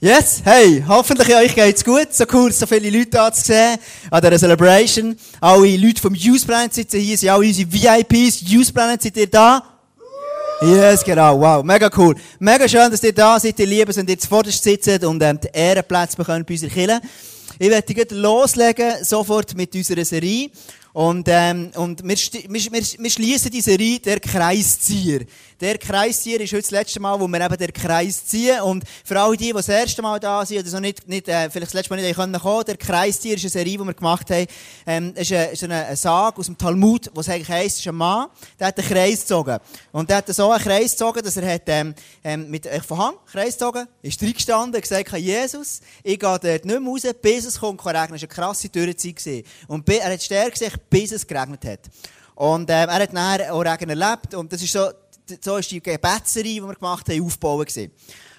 Yes, hey, hoffentlich euch geht's gut. So cool, so viele Leute da zu sehen an dieser Celebration. Alle Leute vom Youth Planet sitzen hier, sind alle unsere VIPs. Youth Planet, seid ihr da? Yes, genau, wow, mega cool. Mega schön, dass ihr da seid, ihr Lieben, wenn ihr zuvorderst sitzt und ähm, die Ehrenplätze bekommen bei unserer Kirche. Ich werde gleich loslegen, sofort mit unserer Serie. Und, ähm, und wir, wir, wir, wir schließen die Serie «Der Kreiszieher». Der Kreiszieher ist heute das letzte Mal, wo wir eben den Kreis ziehen. Und für alle die, die das erste Mal da sind oder so nicht, nicht äh, vielleicht das letzte Mal nicht kommen können, der Kreiszieher ist eine Serie, die wir gemacht haben. Ähm, ist, eine, ist eine, eine Sage aus dem Talmud, wo es eigentlich heisst, ist ein Mann, der hat einen Kreis gezogen. Und der hat so einen Kreis gezogen, dass er hat, ähm, ähm, mit äh, von Kreis gezogen, ist reingestanden gesagt, Jesus, ich gehe dort nicht mehr raus, bis es kommt regnen. Es war eine krasse Dürrezeit. Und er hat stärker gesagt, bis es geregnet hat. Und ähm, er hat nachher auch Regen erlebt. Und das ist so, so ist die Gebetsserie, die wir gemacht haben, aufgebaut gewesen.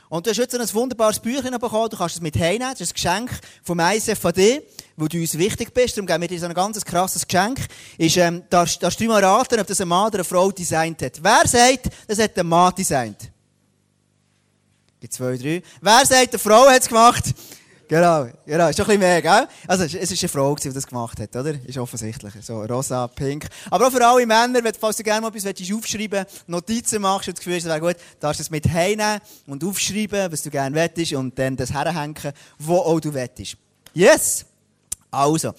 Und du hast jetzt ein wunderbares Büchlein bekommen, du kannst es mit heimnehmen, das ist ein Geschenk vom ISF von dir, wo du uns wichtig bist, darum geben wir dir so ein ganz krasses Geschenk, ist, ähm, darfst, darfst du mal raten, ob das ein Mann oder eine Frau designt hat. Wer sagt, das hat ein Mann designt? Die zwei, drei. Wer sagt, eine Frau hat es gemacht? Genau, genau, ist ein bisschen mehr, gell? Also, es war eine Frau, die das gemacht hat, oder? Ist offensichtlich. So, rosa, pink. Aber auch für alle Männer, falls du gerne mal etwas aufschreiben Notizen machst und das Gefühl hast, wäre gut, darfst du es mit heimnehmen und aufschreiben, was du gerne wettest und dann das herhängen, wo auch du wettest. Yes! Also.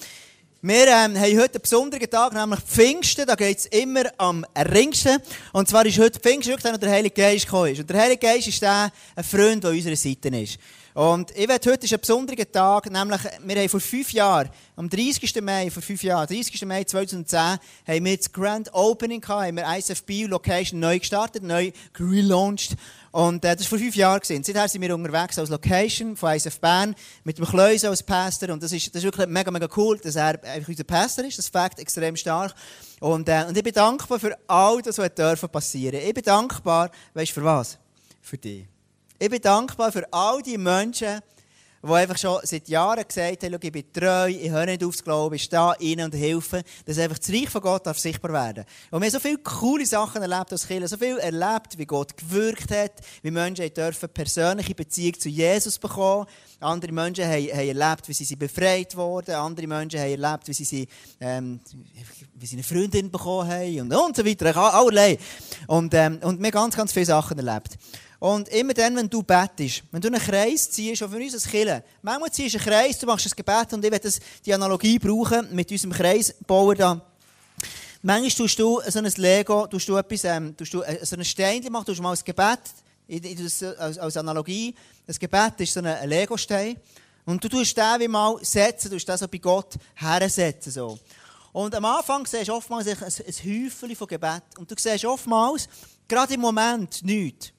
Wir ähm, haben heute einen besonderen Tag, nämlich Pfingsten. Da geht es immer am ringsten. Und zwar ist heute Pfingsten, wirklich, der Heilige Geist gekommen ist. Und der Heilige Geist ist der, ein Freund, der an unserer Seite ist. Und ich werde heute ist ein besonderer Tag, nämlich wir haben vor fünf Jahren, am 30. Mai, vor fünf Jahren, 30. Mai 2010, haben wir das Grand Opening gehabt, haben wir ISFB Location neu gestartet, neu relaunched. Und äh, das war vor fünf Jahren. Gewesen. Seither sind wir unterwegs als Location von ISF Bern mit dem Klöse als Pastor. Und das ist, das ist wirklich mega, mega cool, dass er einfach unser Pastor ist. Das Fakt extrem stark. Und, äh, und ich bin dankbar für all das, was passieren dürfen. Ich bin dankbar, weißt du, für was? Für dich. Ich bin dankbar für all die Menschen, die einfach schon seit Jahren gesagt haben, ich bin treu, ich höre nicht auf zu glauben, ich stehe ihnen und helfe, dass einfach das Reich von Gott sichtbar werden darf. Und wir haben so viele coole Sachen erlebt als Kirche, so viel erlebt, wie Gott gewirkt hat, wie Menschen dürfen persönliche Beziehung zu Jesus bekommen. Andere Menschen haben, erlebt, wie sie, befreit wurden. Andere Menschen haben erlebt, wie sie, ähm, wie sie eine Freundin bekommen haben und, und so weiter. Allerlei. Und, ähm, und wir haben ganz, ganz viele Sachen erlebt. Und immer dann, wenn du betest, wenn du einen Kreis ziehst, auch für uns als Killer, manchmal ziehst du einen Kreis, du machst ein Gebet und ich werde die Analogie brauchen mit unserem Kreisbauer da. Manchmal tust du so ein Lego, tust du etwas, ähm, tust du äh, so ein Steinchen machen, tust du mal ein Gebet, als, als Analogie. Ein Gebet ist so ein Lego-Stein. Und du tust den wie mal setzen, du tust den so bei Gott hersetzen. So. Und am Anfang siehst du oftmals ein, ein Häufchen von Gebet. Und du siehst oftmals, gerade im Moment, nichts.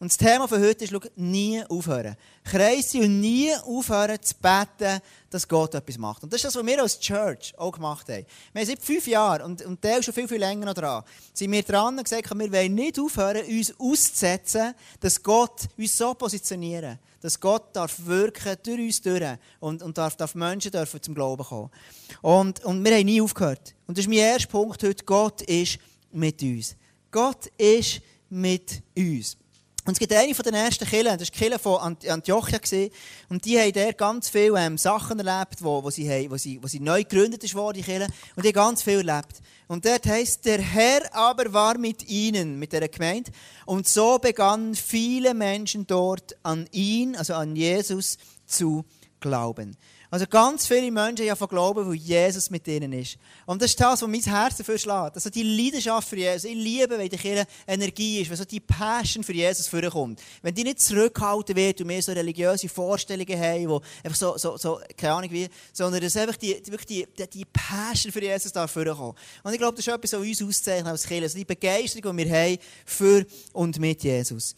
Und das Thema von heute ist, schau, nie aufhören. Kreise und nie aufhören zu beten, dass Gott etwas macht. Und das ist das, was wir als Church auch gemacht haben. Wir haben seit fünf Jahren, und, und der ist schon viel, viel länger noch dran, sind wir dran und gesagt, wir wollen nicht aufhören, uns auszusetzen, dass Gott uns so positionieren dass Gott darf wirken durch uns durch und, und darf, darf Menschen dürfen zum Glauben kommen. Und, und wir haben nie aufgehört. Und das ist mein erster Punkt heute. Gott ist mit uns. Gott ist mit uns. Und es gibt eine von den ersten Kirchen, das war die Kirche von Antiochia. Und die haben dort ganz viele ähm, Sachen erlebt, wo, wo, sie, haben, wo, sie, wo sie neu gegründet wurde, die Kirche. Und die haben ganz viel erlebt. Und dort heisst, der Herr aber war mit ihnen, mit der Gemeinde. Und so begannen viele Menschen dort an ihn, also an Jesus, zu glauben. Also ganz viele Menschen haben von Glauben, weil Jesus mit ihnen ist. Und das ist das, was mein Herz dafür schlägt. Also die Leidenschaft für Jesus. Ich liebe, wenn die Kirche Energie ist, wenn so die Passion für Jesus vorkommt. Wenn die nicht zurückgehalten wird und wir so religiöse Vorstellungen haben, die einfach so, so, so keine Ahnung wie, sondern dass einfach die, wirklich die, die, die Passion für Jesus da vorkommt. Und ich glaube, das ist etwas, was uns auszeichnet als Kirche. Also die Begeisterung, die wir haben für und mit Jesus.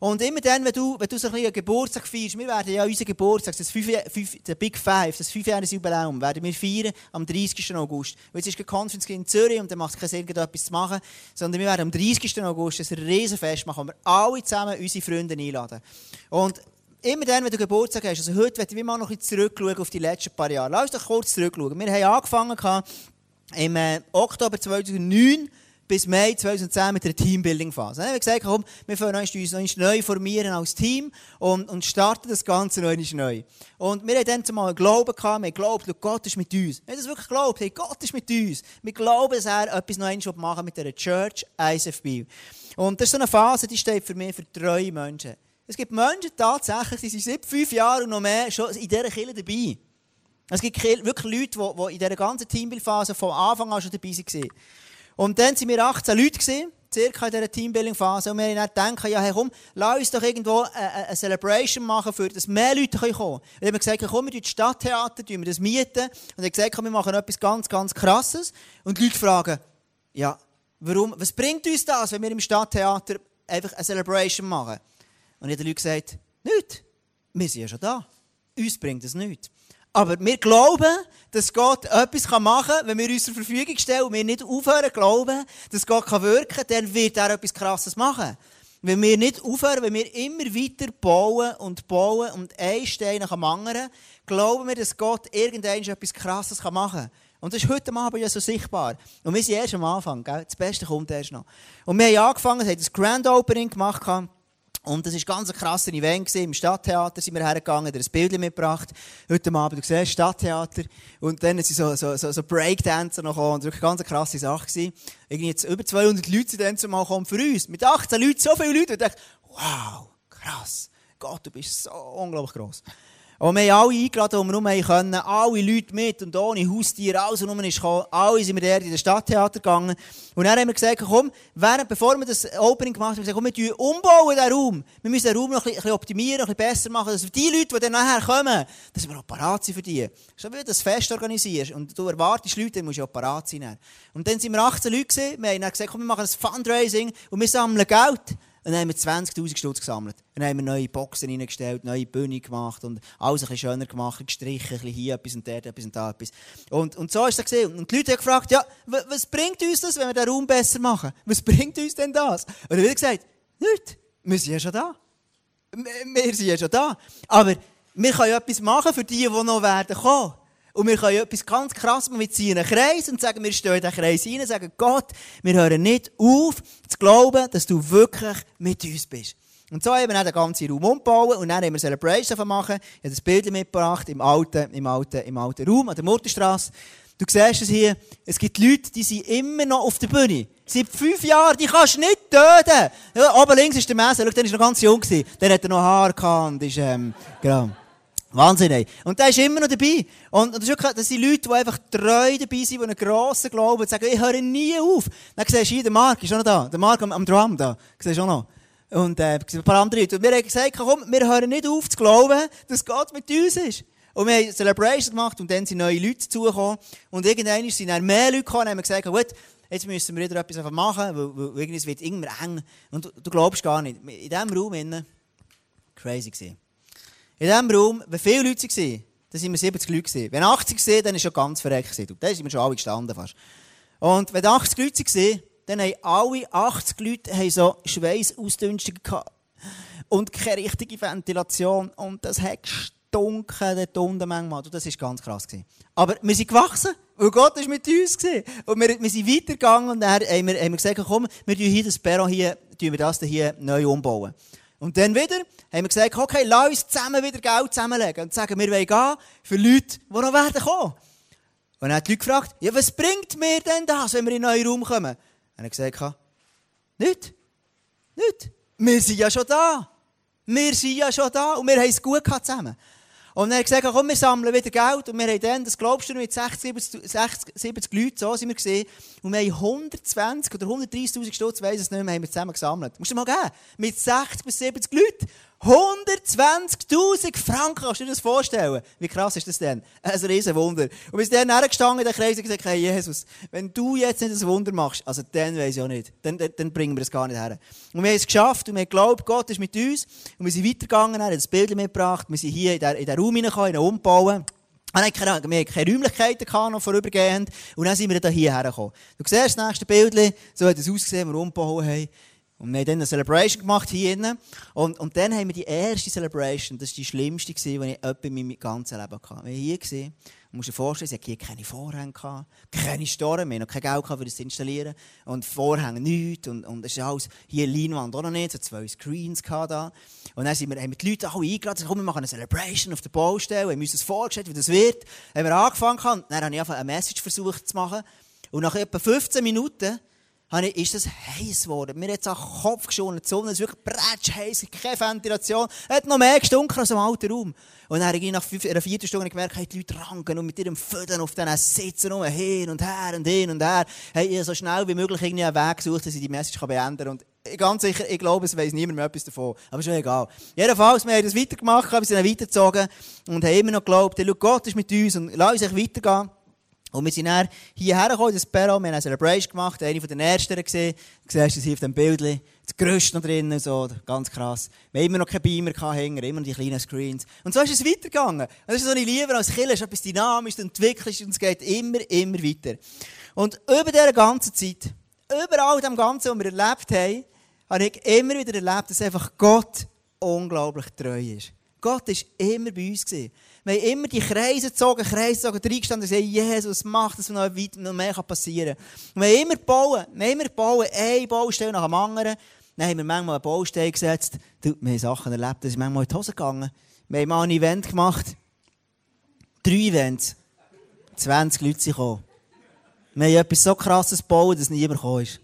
Und immer dann, wenn du, wenn du so ein bisschen Geburtstag feierst, wir werden ja unseren Geburtstag, das 5, 5, der Big Five, das 5-jährige Jubiläum, werden wir feiern am 30. August. Weil jetzt ist eine Conference in Zürich und dann macht es keinen Sinn, etwas zu machen, sondern wir werden am 30. August ein Riesenfest machen, wo wir alle zusammen unsere Freunde einladen. Und immer dann, wenn du Geburtstag hast, also heute werde ich mal noch ein bisschen zurückschauen auf die letzten paar Jahre. Lass uns doch kurz zurückschauen. Wir haben angefangen im äh, Oktober 2009 bis Mai 2010 mit der Teambuilding-Phase. Dann haben wir gesagt, komm, wir fangen uns noch neu formieren als Team und, und starten das Ganze noch neu. Und wir haben dann zumal Glauben gehabt, wir geglaubt, Gott ist mit uns. Wir haben das wirklich geglaubt, hey, Gott ist mit uns. Wir glauben, dass er etwas noch einmal machen mit der Church ISFB. Und das ist so eine Phase, die steht für mich für drei Menschen. Es gibt Menschen tatsächlich, die sind seit fünf Jahren und noch mehr schon in dieser Kirche dabei. Es gibt wirklich Leute, die in dieser ganzen Teambuilding-Phase von Anfang an schon dabei waren. Und dann waren wir 18 Leute, circa in dieser Teambuilding-Phase. Und wir haben gedacht, ja, hey, komm, lass uns doch irgendwo eine, Celebration machen, für dass mehr Leute kommen können. Und dann haben wir gesagt, komm, wir das Stadttheater, wir das mieten. Und haben gesagt, komm, wir machen etwas ganz, ganz Krasses. Und die Leute fragen, ja, warum, was bringt uns das, wenn wir im Stadttheater einfach eine Celebration machen? Und dann haben die Leute gesagt, nichts. Wir sind ja schon da. Uns bringt das nichts. Aber wir glauben, dass Gott etwas machen kann, wenn wir uns zur Verfügung stellen und wir nicht aufhören glauben, dass Gott wirken kann, dann wird er etwas Krasses machen. Wenn wir nicht aufhören, wenn wir immer weiter bauen und bauen und ein Stein nach dem anderen, glauben wir, dass Gott irgendwann etwas Krasses machen kann. Und das ist heute Abend ja so sichtbar. Und wir sind erst am Anfang, gell? das Beste kommt erst noch. Und wir haben angefangen, haben das Grand Opening gemacht, und das war ganz ein krasser Event. Im Stadttheater sind wir hergegangen, haben ein Bild mitgebracht. Heute Abend, du siehst, Stadttheater. Und dann sind so, so, so, so Breakdancer noch gekommen. Das war eine ganz krasse Sache. Gewesen. Irgendwie jetzt über 200 Leute sind dann zumal gekommen für uns. Mit 18 Leuten, so viele Leute. Und ich dachte, wow, krass. Gott, du bist so unglaublich gross. Und wir haben alle eingeladen, die wir nur können. Alle Leute mit und ohne Haustiere, alles, was ist gekommen. Alle sind wir in das Stadttheater gegangen. Und dann haben wir gesagt, komm, während, bevor wir das Opening gemacht haben, wir gesagt, komm, wir umbauen den Raum. Wir müssen den Raum noch ein bisschen optimieren, ein bisschen besser machen, dass die Leute, die dann nachher kommen, dass wir auch parat sind für die. So wie du das Fest organisierst und du erwartest Leute, dann musst du auch parat sein. Und dann sind wir 18 Leute gewesen. Wir haben dann gesagt, komm, wir machen ein Fundraising und wir sammeln Geld. Und dann haben wir 20'000 Stutz gesammelt. Dann haben wir neue Boxen reingestellt, neue Bühne gemacht und alles ein bisschen schöner gemacht, gestrichen, ein bisschen hier etwas und dort etwas und da etwas. Und, und so ist es gesehen. Und die Leute haben gefragt, ja, was bringt uns das, wenn wir den Raum besser machen? Was bringt uns denn das? Und dann wird gesagt, nichts. Wir sind ja schon da. Wir sind ja schon da. Aber wir können ja etwas machen für die, die noch werden kommen. Und wir können etwas ganz krass machen. Wir ziehen einen Kreis und sagen, wir stehen in den Kreis rein und sagen, Gott, wir hören nicht auf, zu glauben, dass du wirklich mit uns bist. Und so haben wir dann den ganzen Raum umgebaut und dann haben wir Celebration machen. Ich habe das Bild mitgebracht im alten, im alten, im alten Raum an der Mutterstraße. Du siehst es hier, es gibt Leute, die sind immer noch auf der Bühne. Seit fünf Jahren, die kannst du nicht töten. Ja, oben links ist der Messer, schau, der war noch ganz jung. Der hat noch Haar gehabt und ist, ähm, genau. Wahnsinn, ey. Und der ist immer noch dabei. Und, das, ist wirklich, das sind Leute, die einfach treu dabei sind, die einen grossen Glauben und sagen, ich höre nie auf. Dann siehst du hier, der Mark ist auch noch da. Der Mark am, am Drum da. Siehst du auch noch. Und äh, ein paar andere Leute. Und wir haben gesagt, komm, wir hören nicht auf zu glauben, dass Gott mit uns ist. Und wir haben Celebration gemacht und dann sind neue Leute dazugekommen. Und irgendwann sind dann mehr Leute gekommen und haben gesagt, gut, jetzt müssen wir wieder etwas machen, weil, weil irgendwie wird irgendwie eng. Und du, du glaubst gar nicht. In diesem Raum innen, crazy gewesen. In diesem Raum, wenn viele Leute waren, dann waren wir 70 Leute. Wenn 80 waren, dann war schon ganz verreckt. Da sind wir schon alle gestanden fast. Und wenn 80 Leute waren, dann haben alle 80 Leute so Schweißausdünstungen gehabt. Und keine richtige Ventilation. Und das hat gestunken, der Tunde manchmal. Das war ganz krass. Aber wir sind gewachsen. Und Gott war mit uns. Und wir, wir sind weitergegangen und dann haben wir, haben wir gesagt, komm, wir tun hier das Perron hier, tun wir das hier neu umbauen. Und dann wieder haben wir gesagt, okay, lass uns zusammen wieder Geld zusammenlegen und sagen, wir wollen gehen für Leute, die noch werden kommen. Und dann hat die Leute gefragt, ja, was bringt mir denn das, wenn wir in einen neuen Raum kommen? Und er gesagt, nicht. Nicht. Wir sind ja schon da. Wir sind ja schon da und wir haben es gut zusammen. Und dann hat er gesagt, komm, wir sammeln wieder Geld. Und wir haben dann, das glaubst du nicht, mit 60, 70, 60, 70 Leuten, so sind wir gesehen. Und wir haben 120 oder 130.000 Stutz, weiss es nicht mehr, haben wir zusammen gesammelt. Musst du mal geben. Mit 60 bis 70 Leuten. 120.000 Franken, kannst du dir das vorstellen? Wie krass ist das denn? Ein riesen Wunder. Und sind dann hergestanden in den Kreis und gesagt, hey Jesus, wenn du jetzt nicht das Wunder machst, also dann weiss ich auch nicht. Dann, dann, dann bringen wir es gar nicht her. Und wir haben es geschafft und wir haben geglaubt, Gott ist mit uns. Und wir sind weitergegangen, er hat das Bild mitgebracht. Wir sind hier in den Raum hineingekommen, in den Umbau. Wir hatten keine, Räumlichkeiten gehabt, noch vorübergehend. Und dann sind wir da hierher gekommen. Du siehst das nächste Bild, so hat es ausgesehen, wir umbauen haben. Und wir haben dann eine Celebration gemacht hier drinnen. Und, und dann haben wir die erste Celebration, das war die schlimmste, die ich etwa in meinem ganzen Leben hatte. Wir hier Du musst dir vorstellen, sie hatten hier keine Vorhänge, gehabt, keine Storen, wir noch kein Geld, gehabt, um das zu installieren. Und Vorhänge nichts. Und, und es ist alles, hier Leinwand auch noch nicht, so zwei Screens da. Und dann sind wir, haben wir die Leute alle eingeladen, komm, wir machen eine Celebration auf der Baustelle, haben uns das vorgestellt, wie das wird. Haben wir angefangen, und dann habe ich einfach eine Message versucht zu machen. Und nach etwa 15 Minuten ist es heiß geworden. Mir hat es an den Kopf geschonen. Die Sonne ist wirklich bretsch heiß, keine Ventilation. Hat noch mehr gestunken als im alten Raum. Und dann habe ich nach einer vierten Stunde gemerkt, hey, die Leute ranken und mit ihrem Föden auf diesen Sitzen rum, hin und her und hin und her. Hey, ich so schnell wie möglich irgendwie einen Weg gesucht, dass ich die Message beenden kann. Und ganz sicher, ich glaube, es weiss niemand mehr etwas davon. Aber schon egal. Jedenfalls, wir haben das weitergemacht, wir sind dann weitergezogen und haben immer noch geglaubt, hey, Gott ist mit uns und lass uns weitergehen. Und wir sind dann hierher gekommen, das Perro, wir haben eine Celebration gemacht, eine von den ersten gesehen. Du siehst es hier auf dem Bild. Das Größte noch drinnen, so, ganz krass. Wir haben immer noch keinen Beamer hängen, immer noch die kleinen Screens. Und so ist es weitergegangen. Und das ist so, ich liebe als Killer, ist etwas dynamisch, du entwickelst und es geht immer, immer weiter. Und über diese ganze Zeit, überall dem Ganzen, was wir erlebt haben, habe ich immer wieder erlebt, dass einfach Gott unglaublich treu ist. Gott war immer bei uns. Wir haben immer die Kreise gezogen, Kreise gezogen, reingestanden und gesagt, Jesus, mach, dass noch, weit, noch mehr passieren kann. wir haben immer gebaut, wir haben immer gebaut, eine Baustelle nach dem anderen. Dann haben wir manchmal eine Baustelle gesetzt. Wir haben Sachen erlebt, dass ist manchmal in die Hose gegangen. Wir haben mal ein Event gemacht. Drei Events. 20 Leute sind gekommen. Wir haben etwas so krasses gebaut, dass niemand gekommen ist.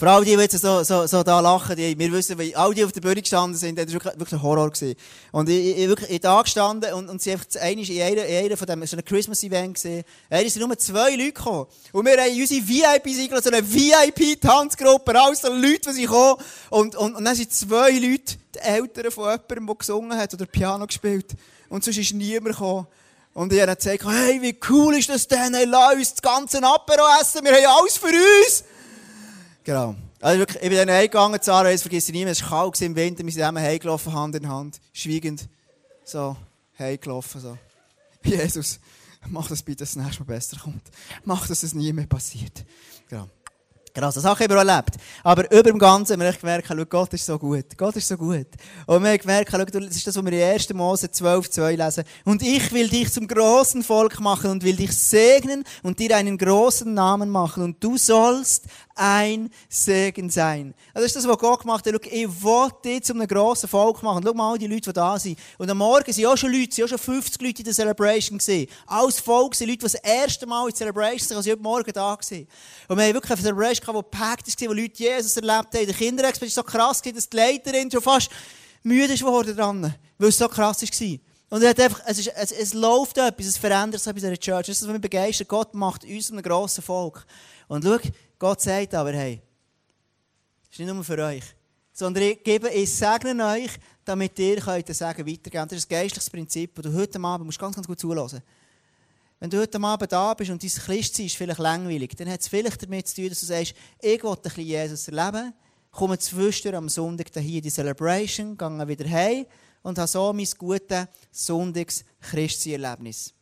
Vor allem die, die jetzt so, so, so da lachen, die, wir wissen, weil all die auf der Bühne gestanden sind, das war wirklich, wirklich ein Horror. Gewesen. Und ich, ich, wirklich, ich da gestanden und, und sie einfach einmal in einer, in einer von dem, so einem Christmas-Event gesehen. Einmal sind nur zwei Leute gekommen. Und wir haben unsere VIPs eingeladen, so eine VIP-Tanzgruppe, alles so Leute, die sind gekommen. Und, und, und dann sind zwei Leute, die Eltern von jemandem, der gesungen hat oder Piano gespielt. Und sonst ist niemand gekommen. Und ich habe gesagt, hey, wie cool ist das denn? Hey, lass uns das ganze Apero essen, wir haben alles für uns. Genau. Also wirklich, ich bin dann eingegangen, Zara, jetzt vergiss ich nie mehr, es war kalt im Winter, wir sind zusammen heimgelaufen, Hand in Hand, schwiegend, so, heimgelaufen, so. Jesus, mach das bitte, dass es nächstes Mal besser kommt. Mach, dass es nie mehr passiert. Genau. Genau, so Sachen haben wir erlebt. Aber über dem Ganzen haben wir gemerkt, schau, Gott ist so gut. Gott ist so gut. Und wir haben gemerkt, schau, das ist das, was wir in 1. Mose 12, 2 lesen. Und ich will dich zum großen Volk machen und will dich segnen und dir einen großen Namen machen. Und du sollst ein Segen sein. Also das ist das, was Gott gemacht hat. Schau, ich will dich zu einem grossen Volk machen. Schau mal all die Leute, die da sind. Und am Morgen sind auch schon Leute, sind auch schon 50 Leute in der Celebration gesehen. Alles Volk sind Leute, die das erste Mal in der Celebration sind, also heute Morgen da gewesen. Und wir haben wirklich eine Celebration gehabt, die gepackt war, wo Leute Jesus erlebt haben. Der Kinderexpert war so krass, dass die Leiterin schon fast müde geworden dran, weil es so krass war. Und er hat einfach, es, ist, es, es läuft etwas, es verändert sich bei dieser Church. Das ist, was mich begeistert. Gott macht uns ein grosses Volk. Und schau, Gott sagt aber, hey, das ist nicht nur für euch, sondern ich gebe, ich segne euch, damit ihr könnt den Segen weitergeben. Das ist ein geistliches Prinzip, das du heute Abend musst ganz, ganz gut zuhören Wenn du heute Abend da bist und dein Christsein ist vielleicht langweilig, dann hat es vielleicht damit zu tun, dass du sagst, ich will ein bisschen Jesus erleben, komme zwischendurch am Sonntag hier in die Celebration, gehe wieder heim und habe so mein gutes Sonntags-Christsein-Erlebnis.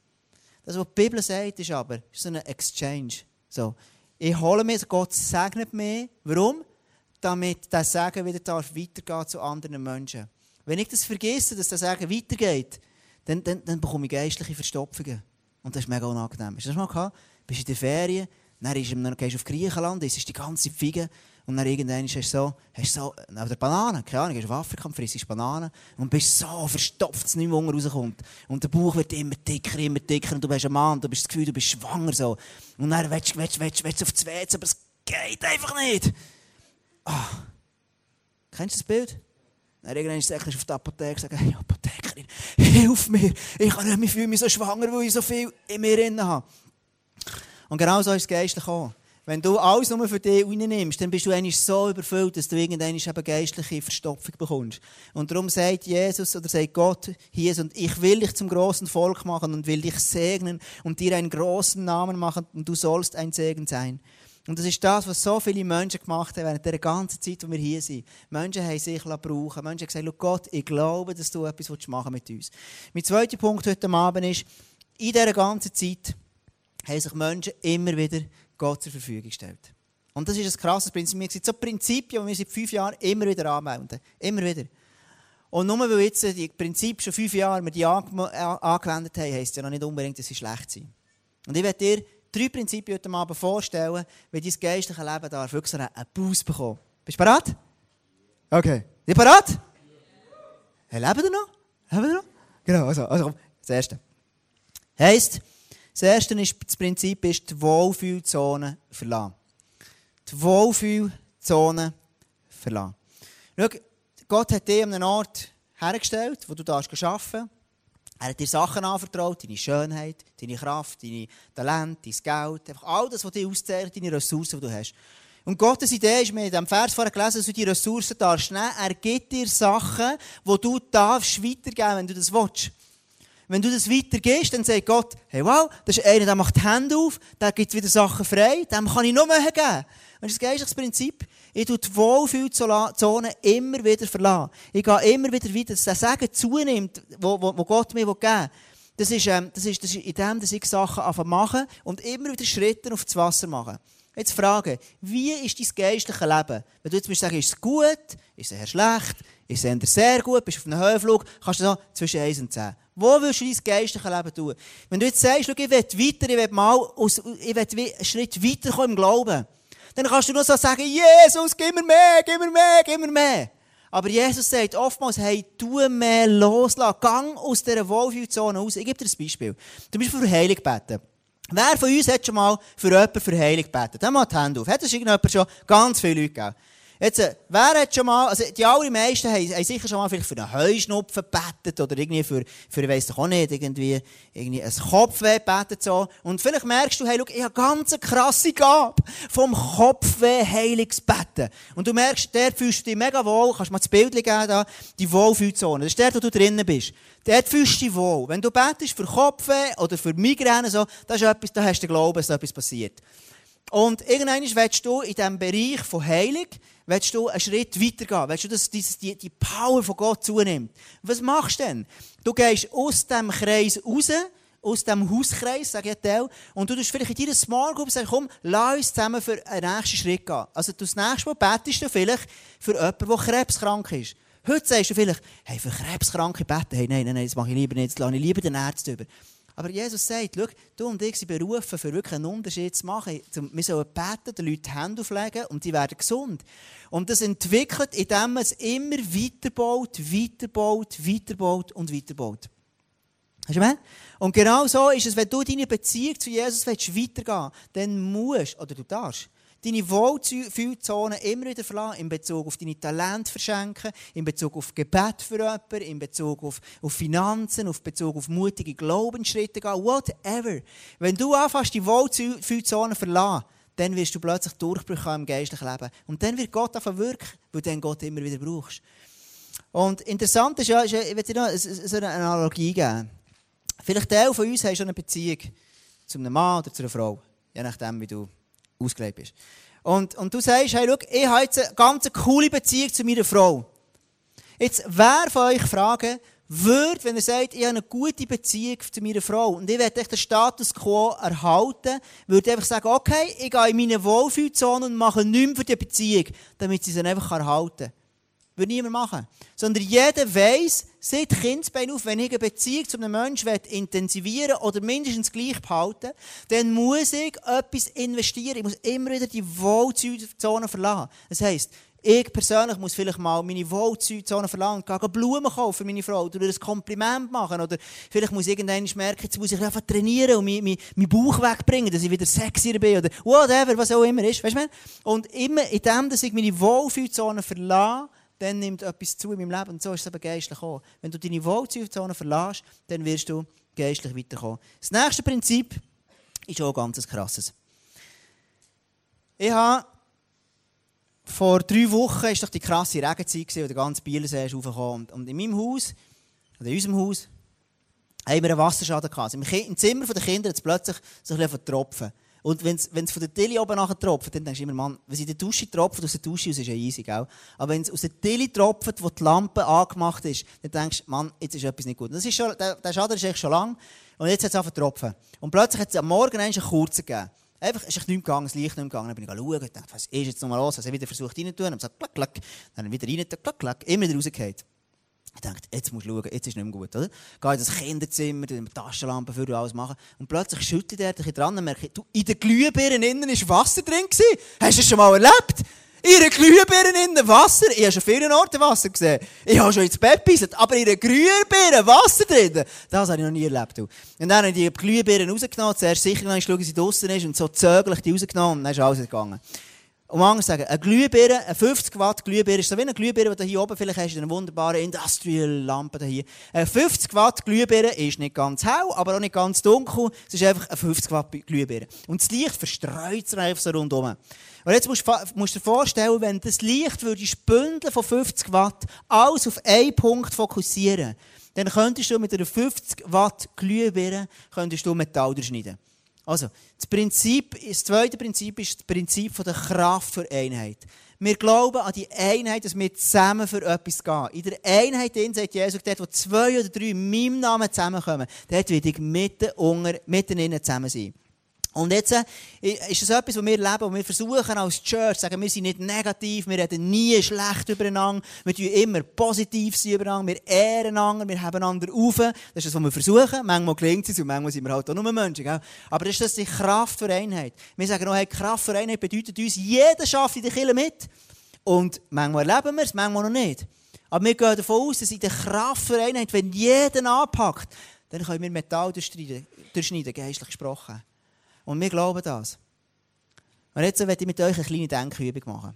Das, was die Bibel sagt, ist aber, ist so ein Exchange. So, ich hole mir, Gott segnet mich. Warum? Damit der Segen wieder darf weitergehen zu anderen Menschen. Wenn ich das vergesse, dass der Segen weitergeht, dann, dann, dann bekomme ich geistliche Verstopfungen. Und das ist mega unangenehm. Hast du das mal gehabt? Bist in der Ferien, dann, gehst du auf Griechenland, es ist die ganze Fiege und dann irgendwann hast du so, hast so, oder Bananen, keine Ahnung, gehst auf Afrika und frisst Bananen und bist so verstopft, dass nicht mehr Hunger rauskommt. Und der Bauch wird immer dicker, immer dicker und du bist ein Mann, du bist das Gefühl, du bist schwanger so. Und dann willst du, willst, willst, willst auf das WC, aber es geht einfach nicht. Ah. Kennst du das Bild? Dann irgendwann ist auf die Apotheke und sagt, hey Apothekerin, hilf mir, ich, kann nicht, ich fühle mich so schwanger, weil ich so viel in mir drin habe. Und genau so ist es geistlich auch. Wenn du alles nur für dich reinnimmst, dann bist du eigentlich so überfüllt, dass du irgendwann eben geistliche Verstopfung bekommst. Und darum sagt Jesus oder sagt Gott hier, und ich will dich zum großen Volk machen und will dich segnen und dir einen großen Namen machen und du sollst ein Segen sein. Und das ist das, was so viele Menschen gemacht haben während der ganzen Zeit, wo wir hier sind. Menschen haben sich brauchen Menschen haben gesagt, Gott, ich glaube, dass du etwas machen mit uns. Mein zweiter Punkt heute Abend ist, in dieser ganzen Zeit haben sich Menschen immer wieder Gott zur Verfügung stellt. Und das ist ein krasses Prinzip. Wir sind so Prinzipien, die wir seit fünf Jahren immer wieder anmelden. Immer wieder. Und nur weil jetzt die Prinzip schon fünf Jahre wir die angewendet haben, heisst ja noch nicht unbedingt, dass sie schlecht sind. Und ich werde dir drei Prinzipien heute Abend vorstellen, wie dein geistliche Leben darf wirklich einen Boost bekommen. Bist du bereit? Okay. Bist du bereit? Hey, leben wir noch? Leben wir noch? Genau, also, also komm, das Erste. Heisst, das Erste ist, das Prinzip ist, die Wohlfühlzone verlassen. Die Wohlfühlzone verlassen. Schau, Gott hat dich an einem Ort hergestellt, wo du arbeiten darfst. Er hat dir Sachen anvertraut, deine Schönheit, deine Kraft, deine Talent, dein Geld, einfach all das, was dich auszeichnet, deine Ressourcen, die du hast. Und Gottes Idee ist, wir in diesem Vers vorher gelesen, dass du die Ressourcen darfst nehmen. Er gibt dir Sachen, die du darfst weitergeben, wenn du das willst. Wenn du das weitergehst, dann sagt Gott, hey wow, das ist einer, der macht die Hände auf, der gibt wieder Sachen frei, dem kann ich noch mehr geben. Das ist ein geistliches Prinzip. Ich tue die Wohlfühlzone immer wieder verlassen. Ich gehe immer wieder weiter, dass der Segen zunimmt, wo, wo, wo Gott mir geben will. Das ist, ähm, das, ist, das ist in dem, dass ich Sachen machen und immer wieder Schritte auf das Wasser machen. Jetzt frage, wie ist dein geistliches Leben? Wenn du jetzt sagst, ist es gut, ist es eher schlecht, ist es sehr gut, bist du auf einem Höhenflug, kannst du so zwischen 1 und 10. Wo willst du dein geistliches Leben tun? Wenn du jetzt sagst, schau, ich will weiter, ich will mal aus, ich will einen Schritt weiterkommen im Glauben, dann kannst du nur so sagen, Jesus, gib mir mehr, gib mir mehr, gib mir mehr. Aber Jesus sagt oftmals, hey, tu mehr loslassen, gang aus dieser Wohlfühlzone raus. Ich gebe dir ein Beispiel. Du bist für Heilung beten. Wer von uns hat schon mal für jemanden für Heilung gebetet? Dann mal die Hände auf. Hat das irgendjemand schon ganz viele Leute gegeben? Jetzt, äh, wer hat schon mal, also die allermeisten haben, haben sicher schon mal vielleicht für einen Heuschnupfen gebetet oder irgendwie für, für ich weiss doch auch nicht, irgendwie, irgendwie ein Kopfweh gebetet so. Und vielleicht merkst du, hey, schau, ich habe ganz eine krasse Gabe vom Kopfweh Heilungsbetten. Und du merkst, der fühlst du dich mega wohl, kannst mal das Bild geben da, die Wohlfühlzone. Das ist der, wo du drinnen bist. Dort fühlst du dich wohl. Wenn du betest für Kopfweh oder für Migräne so, da hast du den Glauben, dass etwas passiert. Und irgendwann willst du in diesem Bereich von Heilung, willst du einen Schritt weitergehen. Willst du, dass die, die Power von Gott zunimmt. Was machst du denn? Du gehst aus diesem Kreis raus, aus diesem Hauskreis, sage ich dir, und du tust vielleicht in deiner Small Group sagen, komm, lass uns zusammen für einen nächsten Schritt gehen. Also du das nächste Mal betest du vielleicht für jemanden, der krebskrank ist. Heute sagst du vielleicht, hey, für Krebskranke beten, hey, nein, nein, nein, das mache ich lieber nicht, das lasse ich lieber den Ärzten über. Aber Jesus sagt, schau, du und ich sind berufen, für wirklich einen Unterschied zu machen. Wir sollen beten, den Leuten die Hände auflegen und die werden gesund. Und das entwickelt, indem man es immer weiterbaut, weiterbaut, weiterbaut und weiterbaut. Hast du mehr? Und genau so ist es, wenn du deine Beziehung zu Jesus willst, weitergehen dann musst, oder du darfst, deine Wohlfühlzone immer wieder verlassen, in Bezug auf deine Talente verschenken, in Bezug auf Gebet für jemanden, in Bezug auf, auf Finanzen, auf Bezug auf mutige Glaubensschritte gehen, whatever. Wenn du anfängst, die Wohlfühlzone verlassen, dann wirst du plötzlich Durchbrüche haben im geistlichen Leben. Und dann wird Gott davon wirken, weil du dann Gott immer wieder brauchst. Und interessant ist ja, ich will dir noch so eine Analogie geben. Vielleicht Teil von uns hat schon eine Beziehung zu einem Mann oder zu einer Frau. Je nachdem, wie du ausgelegt bist. Und, und du sagst, hey, schau, ich habe jetzt eine ganz coole Beziehung zu meiner Frau. Jetzt, wer von euch fragen würde, wenn er sagt, ich habe eine gute Beziehung zu meiner Frau und ich werde den Status quo erhalten, würde einfach sagen, okay, ich gehe in meine Wohlfühlzone und mache nichts für die Beziehung, damit sie sie einfach erhalten kann. Würde niemand machen. Sondern jeder weiss, seit Kindesbein auf, wenn ich eine Beziehung zu einem Menschen intensivieren oder mindestens gleich behalten dann muss ich etwas investieren. Ich muss immer wieder die Wohlzone verlassen. Das heisst, ich persönlich muss vielleicht mal meine Wohlzone verlangen, gehen Blumen kaufen für meine Frau oder ein Kompliment machen. Oder vielleicht muss irgendwann merken, jetzt muss ich einfach trainieren und meinen mein, mein Bauch wegbringen, dass ich wieder sexier bin oder whatever, was auch immer ist. Weißt du? Und immer in dem, dass ich meine Wohlfühlzone verlasse, dann nimmt etwas zu in meinem Leben. Und so ist es eben geistlich auch. Wenn du deine Wohlzone verlässt, dann wirst du geistlich weiterkommen. Das nächste Prinzip ist auch ganz krasses. Ich habe vor drei Wochen war doch die krasse Regenzeit, wo der ganze Bielensee ist aufgekommen. Und in meinem Haus, oder in unserem Haus, haben wir einen Wasserschaden gehabt. Im Zimmer der Kinder hat es plötzlich so ein bisschen Tropfen. Und wenn es von der Tilly oben nachher tropft, dann denkst du immer, Mann, wenn es in der Dusche tropft, aus der Dusche aus ist ja easy, gell? Aber wenn es aus der Tilly tropft, wo die Lampe angemacht ist, dann denkst du, Mann, jetzt ist etwas nicht gut. das ist schon, der, der Schaden ist echt schon lang. Und jetzt hat es zu tropfen. Und plötzlich hat es am Morgen einen kurzen gegeben. Einfach, ist nicht mehr gegangen, das Licht nicht mehr gegangen. Dann bin ich schauen, dachte, was ist jetzt nochmal los? Also, ich wieder versucht reinzutun, und gesagt, klack, klack. Dann wieder rein, klack, klack, immer wieder rausgefallen. Ich dachte, jetzt musst du schauen, jetzt ist nicht mehr gut, oder? Gehe in das Kinderzimmer, die Taschenlampe für alles machen. Und plötzlich schüttelt er dich dran und merke, du, in den Glühbirnen innen war Wasser drin. Gewesen. Hast du das schon mal erlebt? In einer Glühbirne innen Wasser. Ich habe schon viele Orte Wasser gesehen. Ich habe schon ins Bett gebisselt, aber in einer Glühbirne Wasser drin. Das habe ich noch nie erlebt. Du. Und dann habe ich die Glühbirne rausgenommen. Zuerst sicher noch schauen, sie draußen ist und so zögerlich die rausgenommen und dann ist alles gegangen. Anders zu sagen, eine Glühbirne, eine 50 Watt Glühbirne, ist so wie eine Glühbirne, die du hier oben vielleicht hast, eine wunderbare Industrial-Lampe hier. Eine 50 Watt Glühbirne ist nicht ganz hell, aber auch nicht ganz dunkel. Es ist einfach eine 50 Watt Glühbirne. Und das Licht verstreut sich einfach so rundherum. Und jetzt musst du, dir vorstellen, wenn das Licht würde Bündeln von 50 Watt alles auf einen Punkt fokussieren, dann könntest du mit einer 50 Watt Glühbirne könntest du Metall durchschneiden. Also, das, Prinzip, das zweite Prinzip ist das Prinzip der Kraft für Einheit. Wir glauben an die Einheit, dass wir zusammen für etwas gehen. In der Einheit, in sagt Jesus, dort, wo zwei oder drei in meinem Namen zusammenkommen, dort werde ich mitten, unter, mitten innen zusammen sein. Und jetzt äh, ist es etwas, was wir leben, wo wir versuchen als Church, sagen, wir sind nicht negativ, wir reden nie schlecht übereinander, wir tun immer positiv sein übereinander, wir ehren einander, wir haben einander auf. Das ist das, was wir versuchen. Manchmal gelingt es und manchmal sind wir halt auch nur Menschen. Gell? Aber das ist das die Kraft für Einheit. Wir sagen auch, hey, Kraft für Einheit bedeutet uns, jeder schafft in der Kirche mit. Und manchmal erleben wir es, manchmal noch nicht. Aber wir gehen davon aus, dass in der Kraft für Einheit, wenn jeder anpackt, dann können wir Metall durchschneiden, geistlich gesprochen. Und wir glauben das. Und jetzt werde ich mit euch eine kleine Denkübung machen.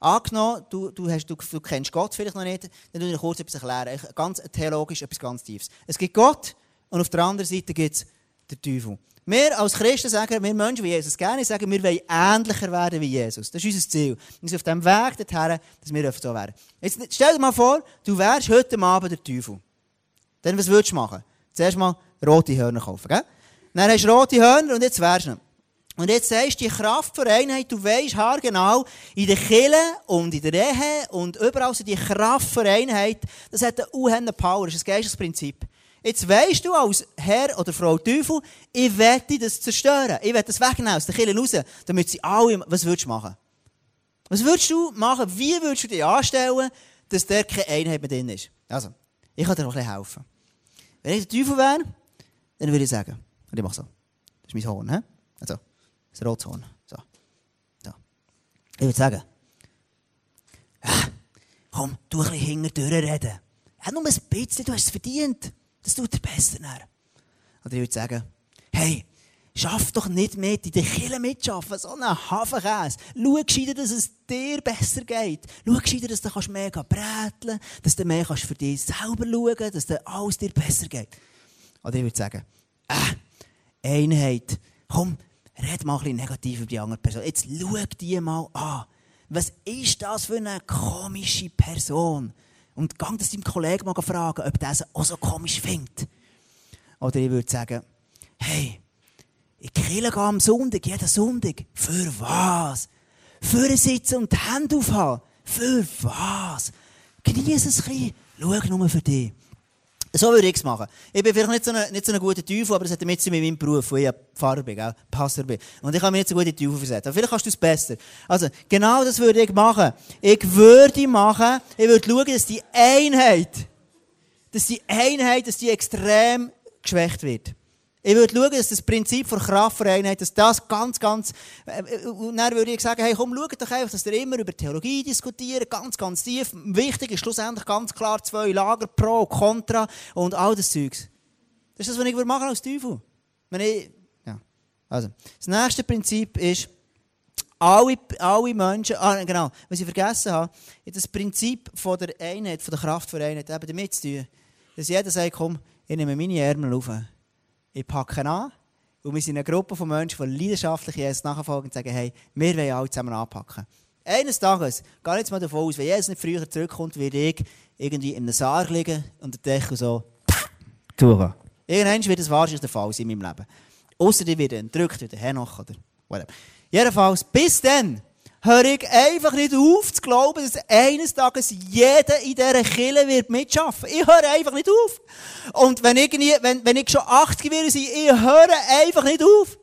Angenommen, du, du, hast, du, du kennst Gott vielleicht noch nicht, dann will ich kurz etwas erklären. Ganz theologisch, etwas ganz Tiefes. Es gibt Gott und auf der anderen Seite gibt es den Teufel. Wir als Christen sagen, wir Menschen wie Jesus gerne sagen, wir wollen ähnlicher werden wie Jesus. Das ist unser Ziel. Wir sind auf dem Weg dorthin, dass wir so werden. Jetzt stell dir mal vor, du wärst heute Abend der Teufel. Dann was würdest du machen? Zuerst mal rote Hörner kaufen, gell? Dann hast du rote Hörner und jetzt wärst du Und jetzt sagst du, die Kraft für Einheit, du weisst haargenau, in der Kille und in der Ehe und überall so die Kraft für Einheit, das hat eine unheimliche Power, das ist ein Geistesprinzip. Jetzt weisst du als Herr oder Frau Teufel, ich werde das zerstören. Ich werde das wegnehmen aus der Kille raus, damit sie alle, was würdest du machen? Was würdest du machen? Wie würdest du dich anstellen, dass der keine Einheit mehr drin ist? Also, ich kann dir noch ein bisschen helfen. Wenn ich der Teufel wäre, dann würde ich sagen, und ich mache so. Das ist mein Horn. He? Also, das rotes Horn. So. so. Ich würde sagen, ah, komm, du ein bisschen hinter reden. Ja, nur ein bisschen, du hast es verdient. Das tut dir besser. Oder ich würde sagen, hey, schaff doch nicht mit, in der Kille mitschaffen, so einen Hafenkäse. Schau gescheiter, dass es dir besser geht. Schau gescheiter, dass du mega bräteln kannst, dass du mehr kannst für dich selber schauen kannst, dass dir alles dir besser geht. Oder ich würde sagen, äh, Einheit. Komm, red mal ein bisschen negativ über die andere Person. Jetzt schau die mal an. Was ist das für eine komische Person? Und gang das deinem Kollegen mal fragen, ob der es auch so komisch findet. Oder ich würde sagen, hey, ich kille am Sonntag, jeden Sonntag. Für was? Für sitzen und die Hände aufhaben. Für was? Genieße es ein bisschen. Schau nur für dich. So würde ich es machen. Ich bin vielleicht nicht so ein, nicht so ein guter Teufel, aber das hat damit zu mit meinem Beruf, wo ich Pfarrer bin, gell? Pastor bin. Und ich kann mich nicht so gut in Teufel versetzen. Aber vielleicht kannst du es besser. Also, genau das würde ich machen. Ich würde machen, ich würde schauen, dass die Einheit, dass die Einheit, dass die extrem geschwächt wird. Ich würde schauen, dass das Prinzip von Kraftvereinheit, dass das ganz, ganz, äh, und dann würde ich sagen, hey, komm, schaut doch einfach, dass ihr immer über Theologie diskutiert, ganz, ganz tief. Wichtig ist schlussendlich ganz klar zwei Lager, Pro, Contra und all das Zeugs. Das ist das, was ich machen als Teufel. Wenn ich, ja. Also, das nächste Prinzip ist, alle, alle Menschen, ah, genau, was ich vergessen habe, ist das Prinzip von der Einheit, von der Kraft für Einheit, eben damit zu tun, dass jeder sagt, komm, ich nehme meine Ärmel auf ich packe an und wir sind eine Gruppe von Menschen, die leidenschaftlich Jesus nachfolgen und sagen, hey, wir wollen alle zusammen anpacken. Eines Tages, gar jetzt mal davon aus, wenn Jesus nicht früher zurückkommt, werde ich irgendwie in einem Sarg liegen und der Deckel so tun. Irgendwann wird das wahrscheinlich der Fall sein in meinem Leben. Außer die wird entrückt, wie der Henoch oder whatever. Jedenfalls, bis dann höre ich einfach nicht auf zu glauben, dass eines Tages jeder in dieser Kille wird mitschaffen. Ich höre einfach nicht auf. Und wenn ich, nie, wenn, wenn ich schon 80 werde ich höre einfach nicht auf.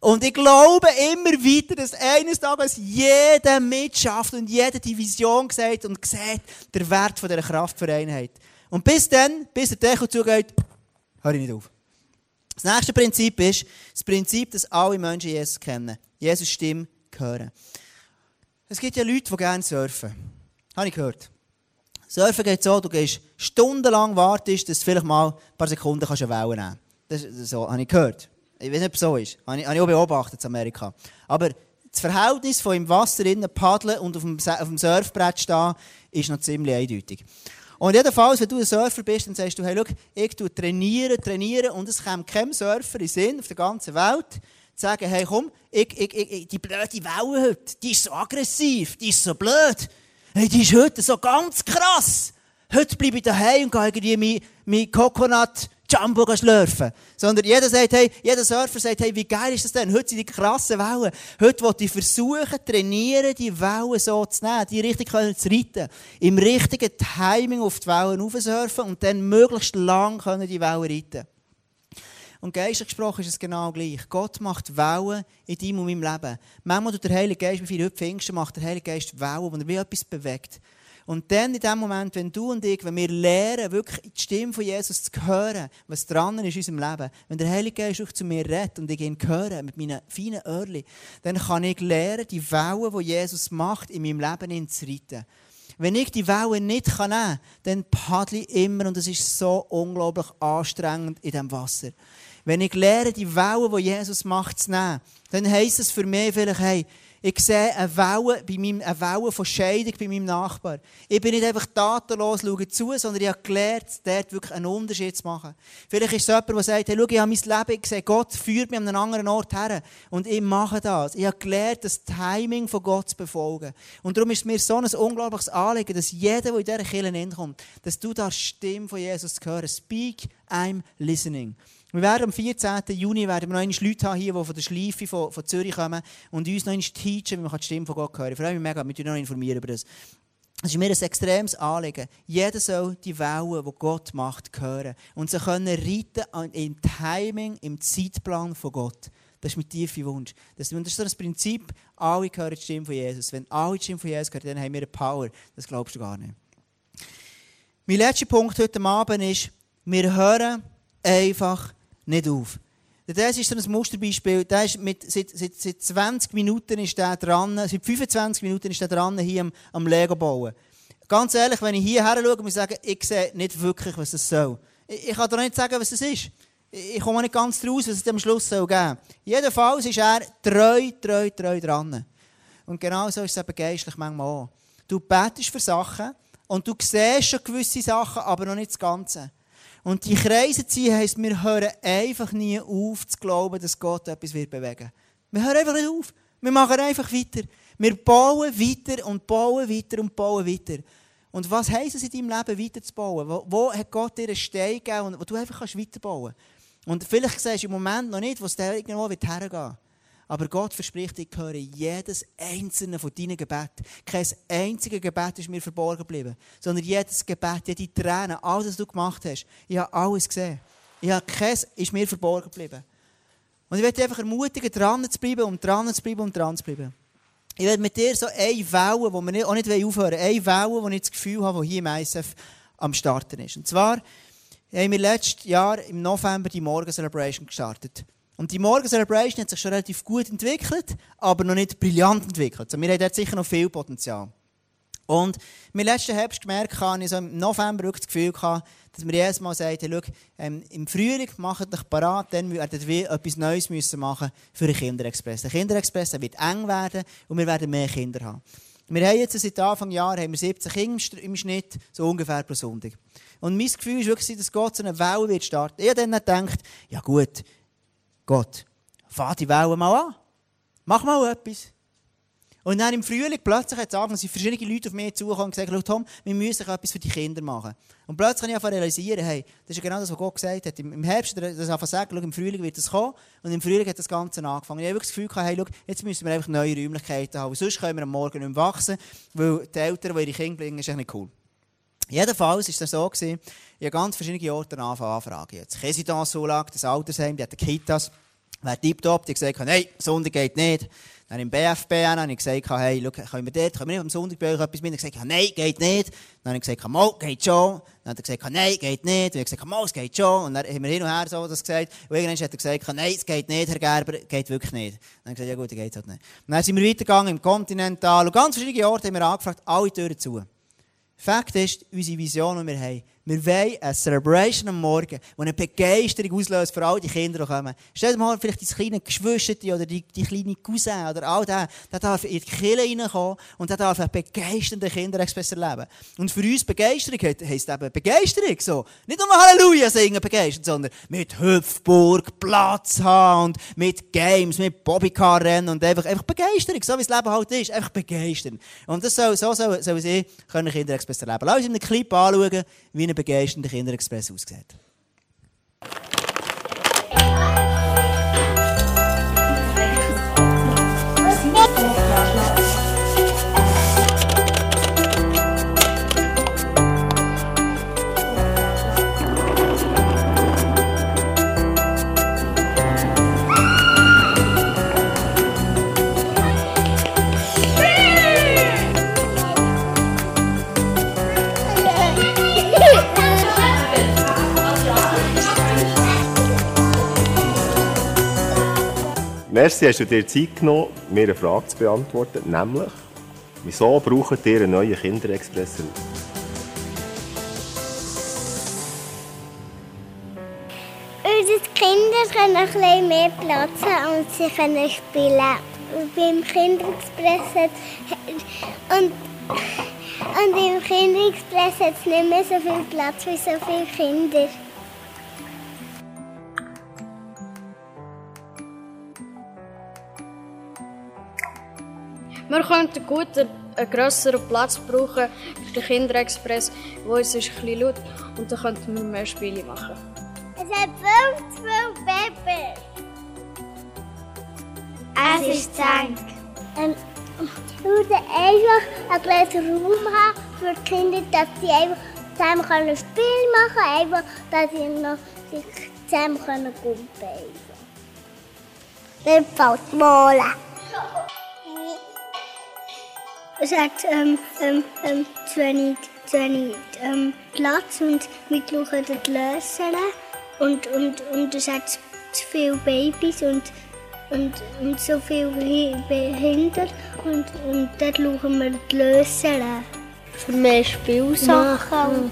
Und ich glaube immer weiter, dass eines Tages jeder mitschafft und jeder die Vision sieht und sieht, der Wert von dieser Kraft für Einheit. Und bis dann, bis der Deckel zugeht, höre ich nicht auf. Das nächste Prinzip ist das Prinzip, dass alle Menschen Jesus kennen. Jesus Stimme hören. Es gibt ja Leute, die gerne surfen. Habe ich gehört. Surfen geht so, du gehst stundenlang wartest, dass du vielleicht mal ein paar Sekunden kannst eine Welle nehmen kannst. Das, so habe ich gehört. Ich weiß nicht, ob es so ist. Habe ich, habe ich auch beobachtet in Amerika. Aber das Verhältnis von im Wasser innen paddeln und auf dem, auf dem Surfbrett stehen, ist noch ziemlich eindeutig. Und jedenfalls, wenn du ein Surfer bist, dann sagst du, hey, schau, ich trainiere, trainiere und es kommt kein Surfer in Sinn auf der ganzen Welt, zu sagen, hey, komm, ich, ich, ich, die blöde Welle heute, die ist so aggressiv, die ist so blöd, hey, die ist heute so ganz krass. Heute bleibe ich daheim und gehe irgendwie mein, mein Coconut Jumbo schlürfen. Sondern jeder sagt, hey, jeder Surfer sagt, hey, wie geil ist das denn? Heute sind die krassen Wellen. Heute will ich versuchen, trainieren, die Wellen so zu nehmen, die richtig können zu reiten. Im richtigen Timing auf die Wellen aufsurfen und dann möglichst lang können die Wellen reiten. Und geistlich gesprochen ist es genau gleich. Gott macht Wellen in deinem und meinem Leben. Manchmal tut der Heilige Geist, wie heute Pfingsten macht der Heilige Geist Wellen, wo er wie etwas bewegt. Und dann in dem Moment, wenn du und ich, wenn wir lernen, wirklich die Stimme von Jesus zu hören, was dran ist in unserem Leben, wenn der Heilige Geist auch zu mir redet und ich ihn höre mit meinen feinen Ohrchen, dann kann ich lernen, die Wellen, die Jesus macht, in meinem Leben zu reiten. Wenn ich die Wellen nicht nehmen kann, dann paddle ich immer und es ist so unglaublich anstrengend in diesem Wasser. Wenn ich lerne, die Wellen, die Jesus macht, zu nehmen, dann heisst es für mich vielleicht, hey, ich sehe eine Welle, bei meinem, eine Welle von Scheidung bei meinem Nachbar. Ich bin nicht einfach tatenlos, schaue zu, sondern ich habe gelernt, dort wirklich einen Unterschied zu machen. Vielleicht ist es jemand, der sagt, hey, schau, ich habe mein Leben gesehen, Gott führt mich an einen anderen Ort her. Und ich mache das. Ich habe gelernt, das Timing von Gott zu befolgen. Und darum ist es mir so ein unglaubliches Anliegen, dass jeder, der in dieser Kirche hinkommt, dass du da Stimme von Jesus hören. Speak, I'm listening. Wir werden am 14. Juni werden wir noch Leute haben hier, die von der Schleife von, von Zürich kommen und uns noch teachen, wie man die Stimme von Gott hören kann. Ich freue mich mega, wir noch informieren über das. Es ist mir ein extremes Anliegen. Jeder soll die Wellen, die Gott macht, hören. Und sie können reiten im Timing, im Zeitplan von Gott. Das ist mein tiefer Wunsch. Das, ist so das Prinzip, alle hören die Stimme von Jesus. Wenn alle die Stimme von Jesus hören, dann haben wir eine Power. Das glaubst du gar nicht. Mein letzter Punkt heute Abend ist, wir hören einfach nicht auf. Das ist so ein Musterbeispiel. Der ist mit, seit, seit, seit 20 Minuten ist der dran, seit 25 Minuten ist der dran, hier am, am Lego bauen. Ganz ehrlich, wenn ich hierher schaue, muss ich sagen, ich sehe nicht wirklich, was es soll. Ich, ich kann dir nicht sagen, was es ist. Ich komme nicht ganz draus, was es am Schluss soll geben. Jedenfalls ist er treu, treu, treu dran. Und genau so ist es eben geistlich manchmal auch. Du betest für Sachen und du siehst schon gewisse Sachen, aber noch nicht das Ganze. Und die Kreise ziehen heisst, wir hören einfach nie auf zu glauben, dass Gott etwas wird bewegen Wir hören einfach nicht auf. Wir machen einfach weiter. Wir bauen weiter und bauen weiter und bauen weiter. Und was heisst es in deinem Leben, weiter zu bauen? Wo, wo hat Gott dir einen Stein gegeben, wo du einfach weiterbauen kannst? Und vielleicht siehst du im Moment noch nicht, wo es dir irgendwo hergehen wird. Aber Gott verspricht, ich höre jedes einzelne von deinen Gebeten. Kein einziges Gebet ist mir verborgen geblieben. Sondern jedes Gebet, jede Träne, alles, was du gemacht hast, ich habe alles gesehen. Ich habe keins ist mir verborgen geblieben. Und ich werde dich einfach ermutigen, dran zu bleiben und dran zu bleiben und dran zu bleiben. Ich werde mit dir so eine Welle, die wir auch nicht aufhören wollen, eine Welle, wo ich das Gefühl habe, die hier im ISF am Starten ist. Und zwar haben wir letztes Jahr im November die Morgen Celebration gestartet. Und die Morgen Celebration hat sich schon relativ gut entwickelt, aber noch nicht brillant entwickelt. Also wir haben dort sicher noch viel Potenzial. Und im letzten Herbst gemerkt, habe ich so im November wirklich das Gefühl gehabt, dass wir jedes Mal sagen, hey, schau, ähm, im Frühling macht euch parat, dann werden wir etwas Neues müssen machen für den Kinderexpress. Der Kinderexpress wird eng werden und wir werden mehr Kinder haben. Wir haben jetzt seit Anfang Jahr haben wir 17 Kinder im Schnitt, so ungefähr pro Sonntag. Und mein Gefühl ist wirklich, dass Gott so eine Welle wird starten. Ich habe dann gedacht, ja gut, Gott, fahr die Wellen mal an. Mach mal etwas. Und dann im Frühling plötzlich hat es sind verschiedene Leute auf mich zugekommen und gesagt, Tom, wir müssen etwas für die Kinder machen. Und plötzlich habe ich realisieren, hey, das ist genau das, was Gott gesagt hat. Im Herbst hat er das einfach gesagt, im Frühling wird es kommen. Und im Frühling hat das Ganze angefangen. Ich habe wirklich das Gefühl gehabt, hey, schau, jetzt müssen wir einfach neue Räumlichkeiten haben. Sonst können wir am Morgen nicht mehr wachsen, weil die Eltern, die ihre Kinder bringen, ist echt nicht cool. Jedenfalls war es so, gewesen, ich habe ganz verschiedene Orte anfragen. Jetzt Kesitas-Zulage, das Altersheim, die hat Kitas. wäre tiptop. Die gesagt, nein, Sonntag geht nicht. Dann im BFB habe ich gesagt, hey, schau, können wir dort, können wir nicht am Sonntag bei euch etwas mit? Er gesagt, nein, geht nicht. Dann habe ich gesagt, mal, geht schon. Dann hat er gesagt, nein, geht nicht. Und ich gesagt, mal, es geht schon. Und dann haben wir hin und her so das gesagt. Und irgendwann hat er gesagt, nein, es geht nicht, Herr Gerber, geht wirklich nicht. Dann habe ich gesagt, ja gut, dann geht es halt nicht. Und dann sind wir weitergegangen im Continental. Und ganz verschiedene Orte haben wir angefragt, alle Türen zu. Fakt ist, unsere Vision, die wir haben, wir wollen eine Celebration am Morgen, die eine Begeisterung auslöst für all die Kinder, die kommen. Stell dir mal vielleicht dein kleine Geschwister oder die, die kleine Cousin oder all der, der darf in die Kirche reinkommen und der darf eine begeisternde Kinderexpress erleben. Und für uns Begeisterung heisst eben Begeisterung so. Nicht nur Halleluja singen begeistert, sondern mit Hüpfburg, Platz haben und mit Games, mit Bobbycar-Rennen und einfach, einfach Begeisterung, so wie das Leben halt ist. Einfach begeistern. Und das soll, so soll, soll sie können Kinderexpress erleben. Lass uns in einem Clip anschauen, wie begeisternder Kinderexpress aussieht. Merci, hast du dir Zeit genommen, mir eine Frage zu beantworten, nämlich, wieso braucht ihr einen neuen Kinderexpress? Unsere Kinder können ein bisschen mehr Platz haben und sie können spielen. Beim Kinderexpress und, und im Kinderexpress hat es nicht mehr so viel Platz für so viele Kinder. Wir könnten gut einen grösseren Platz brauchen für den Kinderexpress, wo es ist ein bisschen laut und dann könnten wir mehr Spiele machen. Es hat 50 Babys. Es ist Zank. Ähm, wir würden einfach einen kleinen Raum haben für die Kinder, dass sie einfach zusammen ein Spiel machen können, einfach, dass sie noch sich zusammen können kumpeln können. Dann fällt malen. Es hat ähm, ähm, ähm, zu wenig ähm, Platz und wir schauen die Lösungen und, und, und es hat zu viele Babys und, und, und so viele Kinder und, und dann schauen wir die Lösungen. Für mehr Spielsachen.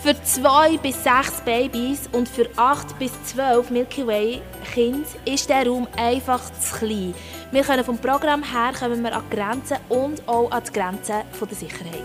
Für zwei bis sechs Babys und für acht bis zwölf Milky Way Kinder ist der Raum einfach zu klein. Wir können vom Programm her kommen wir an Grenzen und auch an die Grenzen der Sicherheit.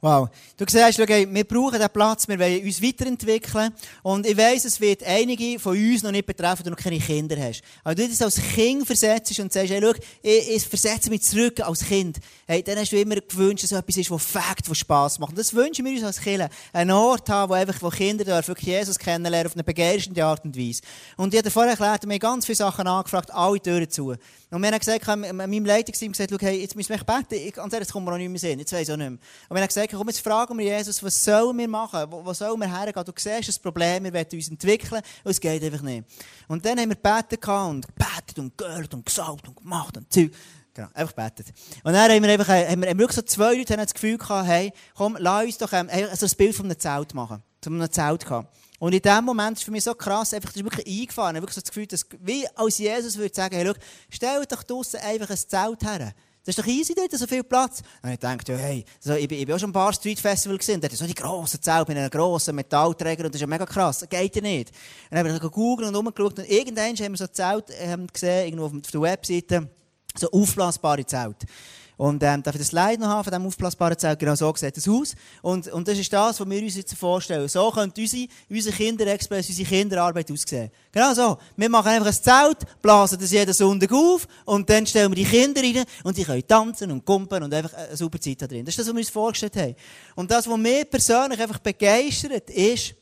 Wow. Du siehst, schau, wir brauchen diesen Platz, wir wollen uns weiterentwickeln. Und ich weiss, es wird einige von uns noch nicht betreffen, die noch keine Kinder hast. Aber du das als Kind versetzt und sagst, hey, schau, ich, ich versetze mich zurück als Kind. Hey, dann hast du immer gewünscht, dass etwas ist, das Fakt, das Spass macht. Und das wünschen wir uns als Kinder. Einen Ort haben, wo, einfach, wo Kinder wirklich Jesus kennenlernen auf eine begeisternde Art und Weise. Und ich habe vorher erklärt, wir haben ganz viele Sachen angefragt, alle Türen zu. Und wir haben gesagt, meinem Leitungsteam gesagt, hey, jetzt müssen wir beten. Ich, ganz ehrlich, das kommt mir auch nicht mehr sehen. Jetzt weiss ich auch nicht mehr. Und wir haben gesagt, komm, jetzt fragen wir Jesus, was sollen wir machen? Wo, sollen wir hergehen? Du siehst das Problem, wir wollen uns entwickeln und es geht einfach nicht. Und dann haben wir gebeten und gebetet und gehört und gesagt und gemacht und Zeug. Genau, einfach gebetet. Und dann haben wir, einfach, haben wir, haben wirklich so zwei Leute haben das Gefühl gehabt, hey, komm, lass uns doch ähm, so ein Bild von einem Zelt machen. Von einem Zelt gehabt. Und in dem Moment ist für mich so krass, einfach, das ist wirklich eingefahren. Ich habe wirklich so das Gefühl, dass, wie als Jesus würde sagen, hey, schau, stell doch draussen einfach ein Zelt her. Das ist doch easy dort, so viel Platz. Und ich dachte, hey, so, ich, ich bin auch schon ein paar Street Festival gesehen, dort so die grossen Zelte mit einem grossen Metallträger und das ist ja mega krass. Geht ja nicht. Und dann habe ich gegoogelt und umgeschaut und irgendwann haben wir so Zelt ähm, gesehen, irgendwo auf der Webseite, so aufblasbare Zelte. Und ähm, darf ich das Slide noch haben von diesem aufblasbaren Zelt? Genau so sieht es aus. Und, und das ist das, was wir uns jetzt vorstellen. So könnte unsere, unsere Kinderexpress, unsere Kinderarbeit aussehen. Genau so. Wir machen einfach ein Zelt, blasen das jeden Sonntag auf und dann stellen wir die Kinder rein und die können tanzen und kumpen und einfach eine super Zeit da drin. Das ist das, was wir uns vorgestellt haben. Und das, was mich persönlich einfach begeistert, ist,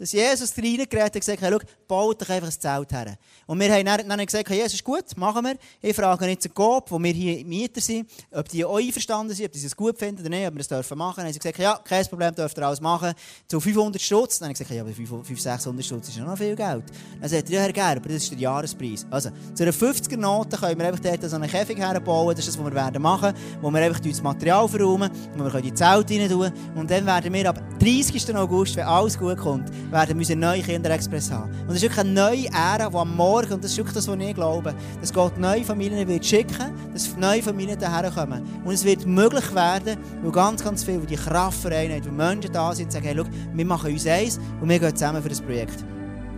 dass Jesus reingeredet hat und gesagt hat, schau, baut doch einfach ein Zelt her. Und wir haben dann, dann gesagt, hey, Jesus, gut, machen wir. Ich frage jetzt den Coop, wo wir hier Mieter sind, ob die auch einverstanden sind, ob die es gut finden oder nicht, ob wir das dürfen machen. Dann haben sie gesagt, ja, kein Problem, dürft ihr alles machen. Zu 500 Stutz. Dann habe ich gesagt, ja, aber 500, 600 Stutz ist ja noch viel Geld. Dann sagt er, ja, Herr Gerber, das ist der Jahrespreis. Also, zu einer 50er-Note können wir einfach dort so einen Käfig herbauen. Das ist das, was wir werden machen, wo wir einfach das Material verräumen, wo wir die Zelte rein tun. Und dann werden wir ab 30. August, wenn alles gut kommt, werden wir unseren neuen Kinderexpress haben. Und das ist wirklich eine neue Ära, die am Morgen, und das ist wirklich das, was ich glaube, dass Gott neue Familien wird schicken, dass neue Familien daher kommen. Und es wird möglich werden, weil ganz, ganz viel, die Kraftvereine, wo Menschen da sind sagen, hey, wir machen uns eins und wir gehen zusammen für das Projekt.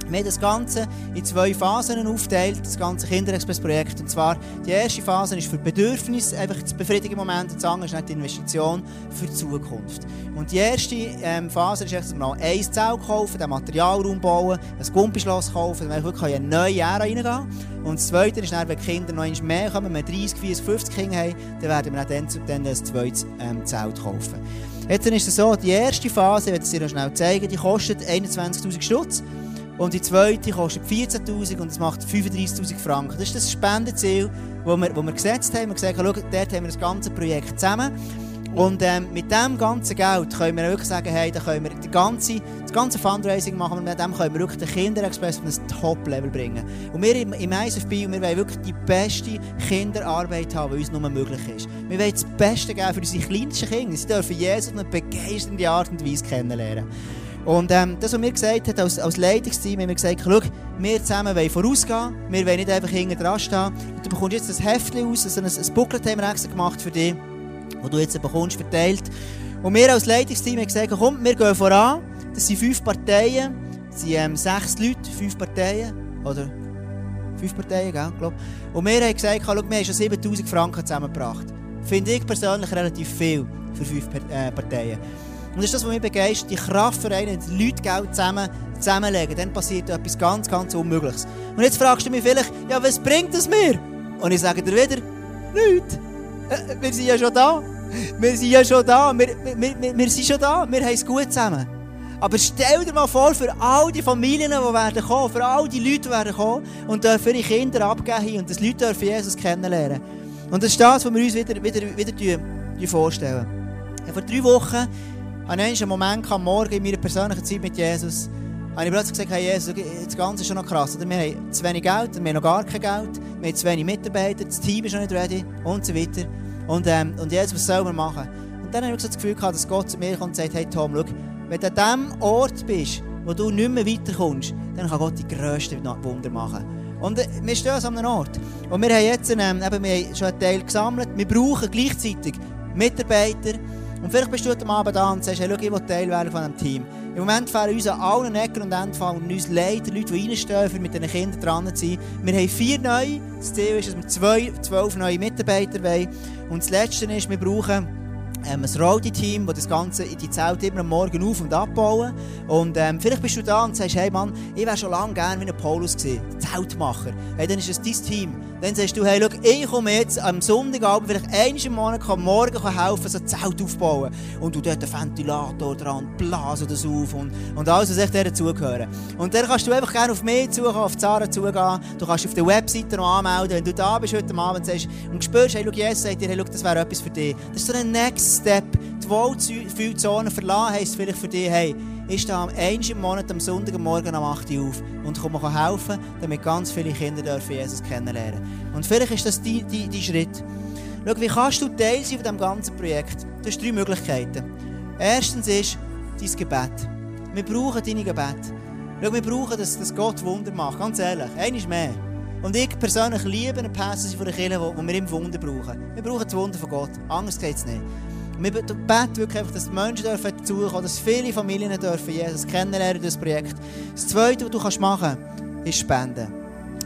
Wir haben das Ganze in zwei Phasen aufgeteilt, das ganze Kinderexpress-Projekt. Und zwar, die erste Phase ist für Bedürfnisse, einfach das befriedigen Moment, und das andere ist nicht die Investition für die Zukunft. Und die erste ähm, Phase ist, dass wir noch ein Zelt kaufen, den Materialraum bauen, ein Gumpischloss kaufen, damit wir wirklich in neue Ära reingehen Und das Zweite ist dann, wenn die Kinder noch mehr kommen, wenn wir 30, 40, 50 Kinder haben, dann werden wir dann, dann ein zweites ähm, Zelt kaufen. Jetzt ist es so, die erste Phase, ich werde es dir noch schnell zeigen, die kostet 21'000 Stutz. Und die zweite kostet 14'000 und es macht 35'000 Franken. Das ist das Spendenziel, das wir, das wir gesetzt haben. Wir haben gesagt, schau, dort haben wir das ganze Projekt zusammen. Und ähm, mit diesem ganzen Geld können wir wirklich sagen, hey, da können wir die ganze, das ganze Fundraising machen, mit dem können wir wirklich den Kinderexpress auf ein Top-Level bringen. Und wir im, im ISFB, wir wollen wirklich die beste Kinderarbeit haben, die uns nur möglich ist. Wir wollen das Beste geben für unsere kleinsten Kinder. Sie dürfen Jesus auf eine begeisternde Art und Weise kennenlernen. Und ähm, das, was mir gesagt hat, als, als Leitungsteam, haben wir gesagt, schau, wir zusammen wollen vorausgehen, wir wollen nicht einfach hinten dran stehen. Und du bekommst jetzt ein Heftchen aus, also ein, ein Booklet haben wir extra gemacht für dich, das du jetzt bekommst, verteilt. Und wir als Leitungsteam haben gesagt, komm, wir gehen voran. Das sind fünf Parteien, das sind ähm, sechs Leute, fünf Parteien, oder fünf Parteien, gell, glaub. Und wir haben gesagt, schau, wir haben schon 7000 Franken zusammengebracht. Finde ich persönlich relativ viel für fünf äh, Parteien. Und das ist das, was mich begeistert. Die Kraftvereine, die Leute Geld zusammen, zusammenlegen, dann passiert etwas ganz, ganz Unmögliches. Und jetzt fragst du mich vielleicht, ja, was bringt es mir? Und ich sage dir wieder, nichts. Äh, wir sind ja schon da. Wir sind ja schon da. Wir, wir, wir, wir sind schon da. Wir haben es gut zusammen. Aber stell dir mal vor, für all die Familien, die werden kommen, für all die Leute, die werden kommen und dürfen ihre Kinder abgeben und dass Leute dürfen Jesus kennenlernen. Und das ist das, was wir uns wieder, wieder, wieder vorstellen. Ja, vor drei Wochen hatte ich einen Moment am Morgen in meiner persönlichen Zeit mit Jesus, habe ich plötzlich gesagt, hey Jesus, das Ganze ist schon noch krass. Wir haben zu wenig Geld, wir haben noch gar kein Geld, wir haben zu wenig Mitarbeiter, das Team ist noch nicht ready und so weiter. Und, ähm, und Jesus, was sollen wir machen? Und dann habe ich so das Gefühl gehabt, dass Gott zu mir kommt und sagt, hey Tom, schau, wenn du an dem Ort bist, wo du nicht mehr weiterkommst, dann kann Gott die grössten Wunder machen. Und äh, wir stehen an einem Ort. Und wir haben jetzt ähm, eben, wir haben schon einen Teil gesammelt. Wir brauchen gleichzeitig Mitarbeiter, und vielleicht bist du heute Abend da und sagst, hey, schau, ich will Teil werden von diesem Team. Im Moment fehlen uns an allen Ecken und Enden uns leid, Leute, die reinstehen, für mit diesen Kindern dran zu sein. Wir haben vier neue. Das Ziel ist, dass wir zwei, zwölf neue Mitarbeiter wollen. Und das Letzte ist, wir brauchen ähm, ein Rowdy-Team, das das Ganze in die Zelt immer am Morgen auf- und abbauen. Und ähm, vielleicht bist du da und sagst, hey Mann, ich wäre schon lange gerne wie ein Paulus gewesen, Zeltmacher. Hey, dann ist es dein Team. Dann sagst du, hey, schau, ich komme jetzt am Sonntagabend, vielleicht einmal im Monat, kann morgen helfen, so ein Zelt aufbauen. Und du dort einen Ventilator dran, blasen das auf und, und alles, was echt dazugehören. Und dann kannst du einfach gerne auf mich zugehen, auf Zara zugehen. Du kannst auf der Webseite noch anmelden, wenn du da bist heute Abend sagst, und spürst, hey, schau, Jesus sagt dir, hey, schau, das wäre etwas für dich. Das ist so ein Next Step. Die Wohlfühlzone verlassen heisst vielleicht für dich, hey, ich stehe am im Monat am Sonntagmorgen um 8 Uhr auf und komme helfen, damit ganz viele Kinder dürfen Jesus kennenlernen Und vielleicht ist das dein, dein, dein Schritt. Schau, wie kannst du Teil sein von diesem ganzen Projekt? Du hast drei Möglichkeiten. Erstens ist dein Gebet. Wir brauchen deine Gebet. Schau, wir brauchen, dass, dass Gott Wunder macht. Ganz ehrlich, eines mehr. Und ich persönlich liebe eine Passage von der Kirche, wo wir im Wunder brauchen. Wir brauchen das Wunder von Gott. Anders geht es nicht. Wir beten wirklich einfach, dass die Menschen dürfen dazukommen, dass viele Familien dürfen Jesus kennenlernen durch das Projekt. Das Zweite, was du kannst machen kannst, ist spenden.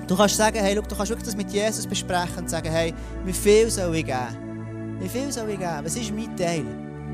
Du kannst sagen, hey, look, du kannst wirklich das mit Jesus besprechen und sagen, hey, wie viel soll ich geben? Wie viel soll ich geben? Was ist mein Teil?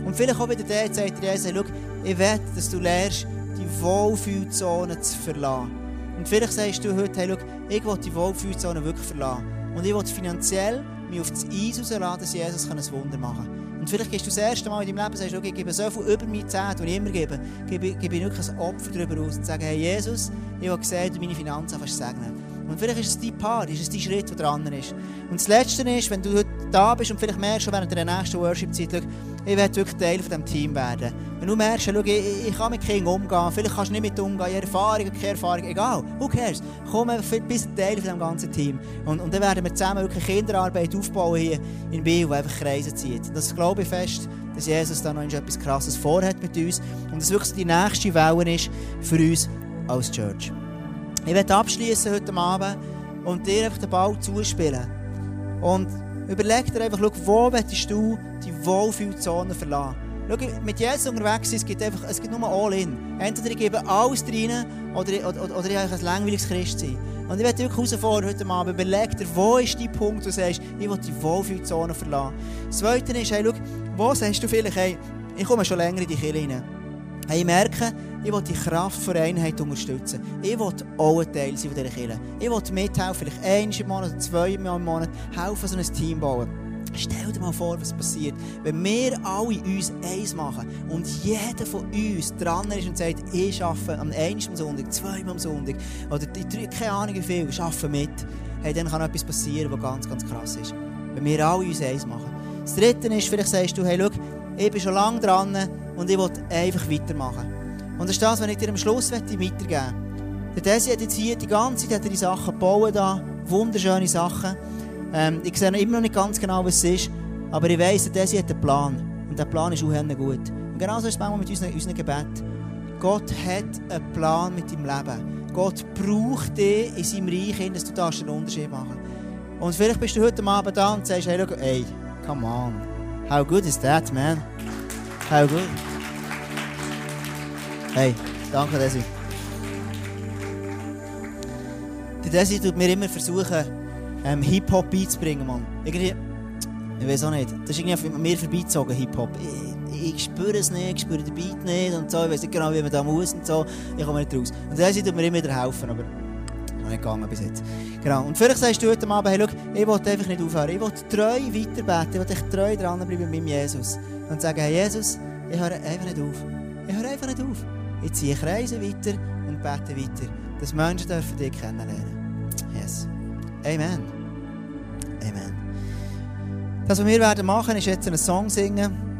Und vielleicht auch wieder der, sagt Jesus, hey, look, ich will, dass du lernst, die Wohlfühlzone zu verlassen. Und vielleicht sagst du heute, hey, look, ich will die Wohlfühlzone wirklich verlassen. Und ich will finanziell mich auf das Eis rauslassen, dass Jesus ein Wunder machen kann. Und vielleicht gehst du das erste Mal in deinem Leben sagst, okay, ich gebe so viel über meine Zeit, die ich immer gebe, gebe, gebe ich wirklich ein Opfer darüber aus und sage, hey Jesus, ich habe gesehen, du meine Finanzen fast segnen. Und vielleicht ist es dein Paar, ist es dein Schritt, der dran ist. Und das Letzte ist, wenn du heute da bist und vielleicht merkst schon während der nächsten Worship-Zeit, ich werde wirklich Teil von diesem Team werden. Wenn du merkst, schau, ich, ich kann mit Kindern umgehen, vielleicht kannst du nicht mit umgehen, Erfahrung, keine Erfahrung, egal, who cares? Komm einfach bis Teil von diesem ganzen Team. Und, und dann werden wir zusammen wirklich Kinderarbeit aufbauen hier in Biel, die einfach Kreise zieht. Und das glaube ich fest, dass Jesus da noch etwas Krasses vorhat mit uns und dass wirklich die nächste Welle ist für uns als Church. Ich werde abschließen heute Abend und dir einfach den Ball zuspielen. Und überleg dir einfach, schau, wo willst du die Wohlfühlzone verlassen? Schau, mit Jesus unterwegs sein, es gibt einfach, es gibt nur All-In. Entweder ich gebe alles rein oder, oder, oder ich habe ein langweiliges Christ sein. Und ich werde wirklich herausfordern heute Abend, überleg dir, wo ist dein Punkt, wo du sagst, ich will die Wohlfühlzone verlassen. Das Zweite ist, hey, schau, wo sagst du vielleicht, hey, ich komme schon länger in die Kirche rein. Hey, ich merke, ich will die Kraft der Einheit unterstützen. Ich will auch ein Teil sein von dieser Kirche. Ich will mithelfen, vielleicht einmal im Monat zweimal im Monat, helfen, so ein Team bauen. Stell dir mal vor, was passiert, wenn wir alle uns eins machen und jeder von uns dran ist und sagt, ich arbeite am einen Sonntag, zweimal am Sonntag oder ich keine Ahnung wie viel, arbeite mit. Hey, dann kann etwas passieren, was ganz, ganz krass ist. Wenn wir alle uns eins machen. Das Dritte ist, vielleicht sagst du, hey, schau, ich bin schon lange dran und ich will einfach weitermachen. Und das ist das, was ich dir am Schluss weitergeben möchte. Der Desi hat jetzt hier die ganze Zeit die Sachen gebaut, da, wunderschöne Sachen. Ähm, ich sehe immer noch nicht ganz genau, was es ist, aber ich weiss, der Desi hat einen Plan. Und der Plan ist auch gut. Und genauso ist es manchmal mit unseren, unseren Gebeten. Gott hat einen Plan mit deinem Leben. Gott braucht dich in seinem Reich, dass du einen Unterschied machen. Und vielleicht bist du heute Abend da und sagst, hey, look, hey, come on. How good is that, man? How good? Hey, danke Desi. Der Desi tut mir immer versuchen, ähm, Hip-Hop beizubringen, Mann. Irgendwie, ich weiß auch nicht, das ist irgendwie an mir vorbeizogen, Hip-Hop. Ich, ich, spüre es nicht, ich spüre den Beat nicht und so, ich weiß nicht genau, wie man da muss und so. Ich komme nicht raus. Und Desi tut mir immer wieder helfen, aber noch nicht gegangen bis jetzt. Genau. Und vielleicht sagst du heute Abend, hey, schau, ich will einfach nicht aufhören. Ich will treu weiterbeten, ich will echt treu dranbleiben mit meinem Jesus. Und sagen, hey Jesus, ich höre einfach nicht auf. Ich höre einfach nicht auf. Ich ziehe Kreise weiter und bete weiter, dass Menschen dürfen dich kennenlernen. Yes. Amen. Amen. Das, was wir werden machen, ist jetzt einen Song singen.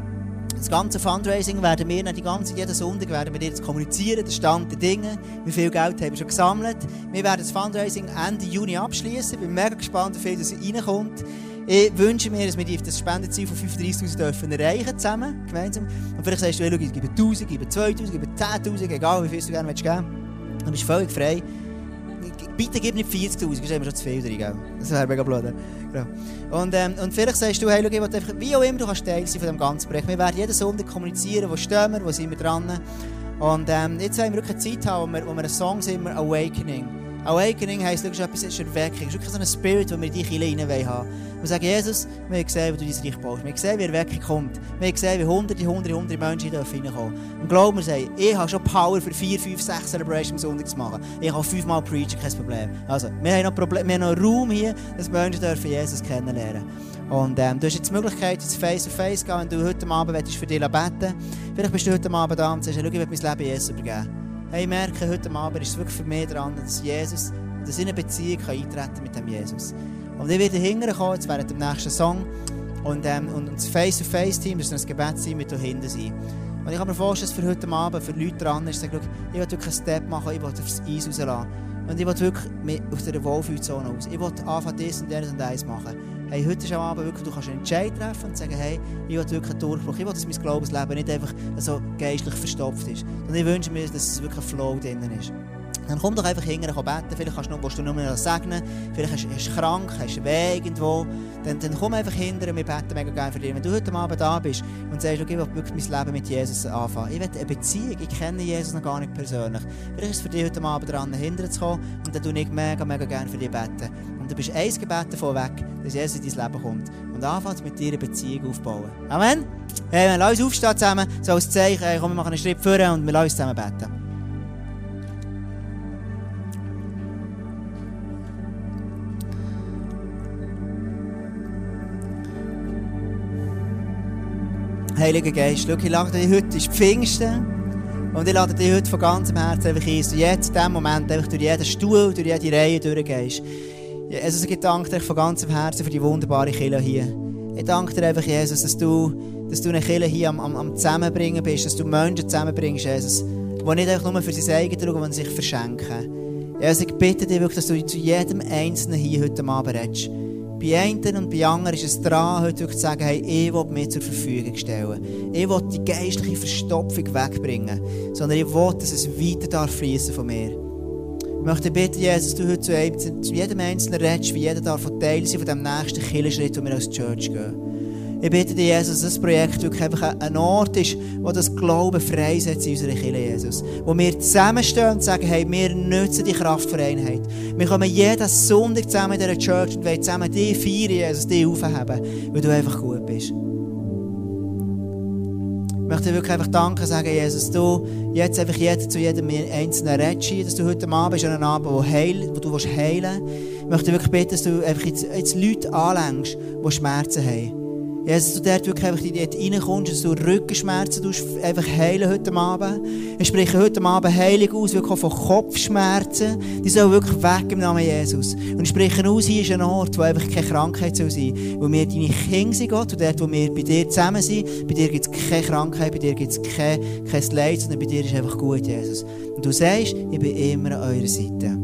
Das ganze Fundraising werden wir die ganze, jeden Sonntag werden wir jetzt kommunizieren, der Stand der Dinge, wie viel Geld haben wir schon gesammelt. Wir werden das Fundraising Ende Juni abschließen. Ich bin mega gespannt, wie viel das reinkommt. Ich wünsche mir, dass wir das Spendenziel von 35'000 dürfen erreichen zusammen, gemeinsam. Und vielleicht sagst du, ich gebe 1000, ich gebe 2000, ich gebe 10'000, egal wie viel du gerne geben. Du bist völlig frei. Bitte gib nicht 40'000, das ist immer schon zu viel drin, gell? Das wäre mega blöd. Genau. Und, ähm, und vielleicht sagst du, hey, schau, ich einfach, wie auch immer, du kannst Teil sein von dem ganzen Projekt. Wir werden jeden Sonntag kommunizieren, wo stehen wir, wo sind wir dran. Und ähm, jetzt wollen wir wirklich eine Zeit haben, wo wir, wo wir einen Song singen, Awakening. Awakening heisst, schau, etwas ist Erweckung. Es ist wirklich so ein Spirit, den wir in die Kirche hinein haben Wir sagen, Jesus, wir gesehen, wie du dein Reich baust. Wir gesehen, wie Erweckung kommt. Wir gesehen, wie hunderte, hunderte, hunderte Menschen hier reinkommen Und glaub mir, ich habe schon Power für vier, fünf, sechs Celebrations am Sonntag zu machen. Ich kann fünfmal preachen, kein Problem. Also, wir haben noch, Problem, wir haben noch Raum hier, dass Menschen dürfen Jesus kennenlernen und ähm, du hast jetzt die Möglichkeit, jetzt face to face zu gehen, wenn du heute Abend für dich beten Vielleicht bist du heute Abend da und sagst, schau, ich will mein Leben Jesus übergeben. Hey, ich merke, heute Abend ist es wirklich für mich dran, dass Jesus, dass in eine Beziehung kann eintreten mit dem Jesus. Und ich werde hinterher kommen, jetzt während dem nächsten Song. Und, ähm, und das Face-to-Face-Team, das ist ein Gebetsteam, wird da hinten sein. Und ich kann mir vorstellen, dass für heute Abend für Leute dran ist, ich will wirklich einen Step machen, ich will aufs Eis rauslassen. Und ich will wirklich aus dieser Wohlfühlzone aus. Ich will anfangen, das und das und das machen. Hey, heute ist am Abend wirklich, du kannst einen Entscheid treffen und sagen, hey, ich will wirklich einen Durchbruch. Ich will, dass mein Glaubensleben nicht einfach so geistlich verstopft ist. Und ich wünsche mir, dass es wirklich ein Flow drin ist. Dann komm doch einfach hinterher beten. Vielleicht kannst du noch, du noch segnen. Vielleicht hast du krank, hast weh irgendwo. Dann, dann komm einfach hinterher. Wir beten mega gerne für dich. Wenn du heute Abend da bist und sagst, okay, ich wirklich mein Leben mit Jesus anfangen. Ich will eine Beziehung. Ich kenne Jesus noch gar nicht persönlich. Vielleicht ist es für dich heute Abend dran, hinterher zu kommen. Und dann tue ich mega, mega gerne für dich beten. Und du bist ein Gebet davon weg, dass Jesus in dein Leben kommt. Und anfängt mit dir eine Beziehung aufbauen. Amen. Hey, lass uns aufstehen zusammen. So als Zeichen. Komm, wir machen einen Schritt vor und wir lassen zusammen beten. Heiliger Geist, schau, ich lade dich heute, ist Pfingsten. Und ich lade dich heute von ganzem Herzen einfach ein, dass du jetzt in diesem Moment einfach durch jeden Stuhl, durch jede Reihe durchgehst. Jesus, ich danke dir von ganzem Herzen für die wunderbare Kille hier. Ich danke dir einfach, Jesus, dass du, dass du eine Kille hier am, am, am Zusammenbringen bist, dass du Menschen zusammenbringst, Jesus, die nicht einfach nur für sein eigenes schauen, sondern sich verschenken. Jesus, ich bitte dich wirklich, dass du zu jedem Einzelnen hier heute Abend redest. Bei einen und bei anderen ist es dran, heute wirklich zu sagen, hey, ich will mir zur Verfügung stellen. Ich will die geistliche Verstopfung wegbringen. Sondern ich will, dass es weiter fließen von mir. Ich möchte bitten, Jesus, du heute zu jedem Einzelnen redest, wie jeder darf Teil sein von dem nächsten Killerschritt, den wir als Church gehen. Ich bitte dich, Jesus, dass das Projekt wirklich einfach ein Ort ist, wo das Glauben freisetzt in unserer Kirche, Jesus. Wo wir zusammenstehen und sagen, hey, wir nutzen die Kraft für Einheit. Wir kommen jeden Sonntag zusammen in dieser Church und wollen zusammen die feiern, Jesus, die aufheben, weil du einfach gut bist. Ich möchte wirklich einfach Danke sagen, Jesus, du jetzt einfach jeder zu jedem Einzelnen redest, dass du heute Abend bist an Abend, wo, heil, wo du heilen willst. Ich möchte wirklich bitten, dass du einfach jetzt, jetzt Leute anlängst, die Schmerzen haben. Jesus, du dort wirklich einfach dort reinkommst, dass du Rückenschmerzen einfach heilen heute Abend. Ich spreche heute Abend Heilung aus, wirklich von Kopfschmerzen. Die sollen wirklich weg im Namen Jesus. Und ich spreche aus, hier ist ein Ort, wo einfach keine Krankheit soll sein soll. Wo wir deine Kinder sind, Gott, und dort, wo wir bei dir zusammen sind, bei dir gibt es keine Krankheit, bei dir gibt es kein, kein Leid, sondern bei dir ist einfach gut, Jesus. Und du sagst, ich bin immer an eurer Seite.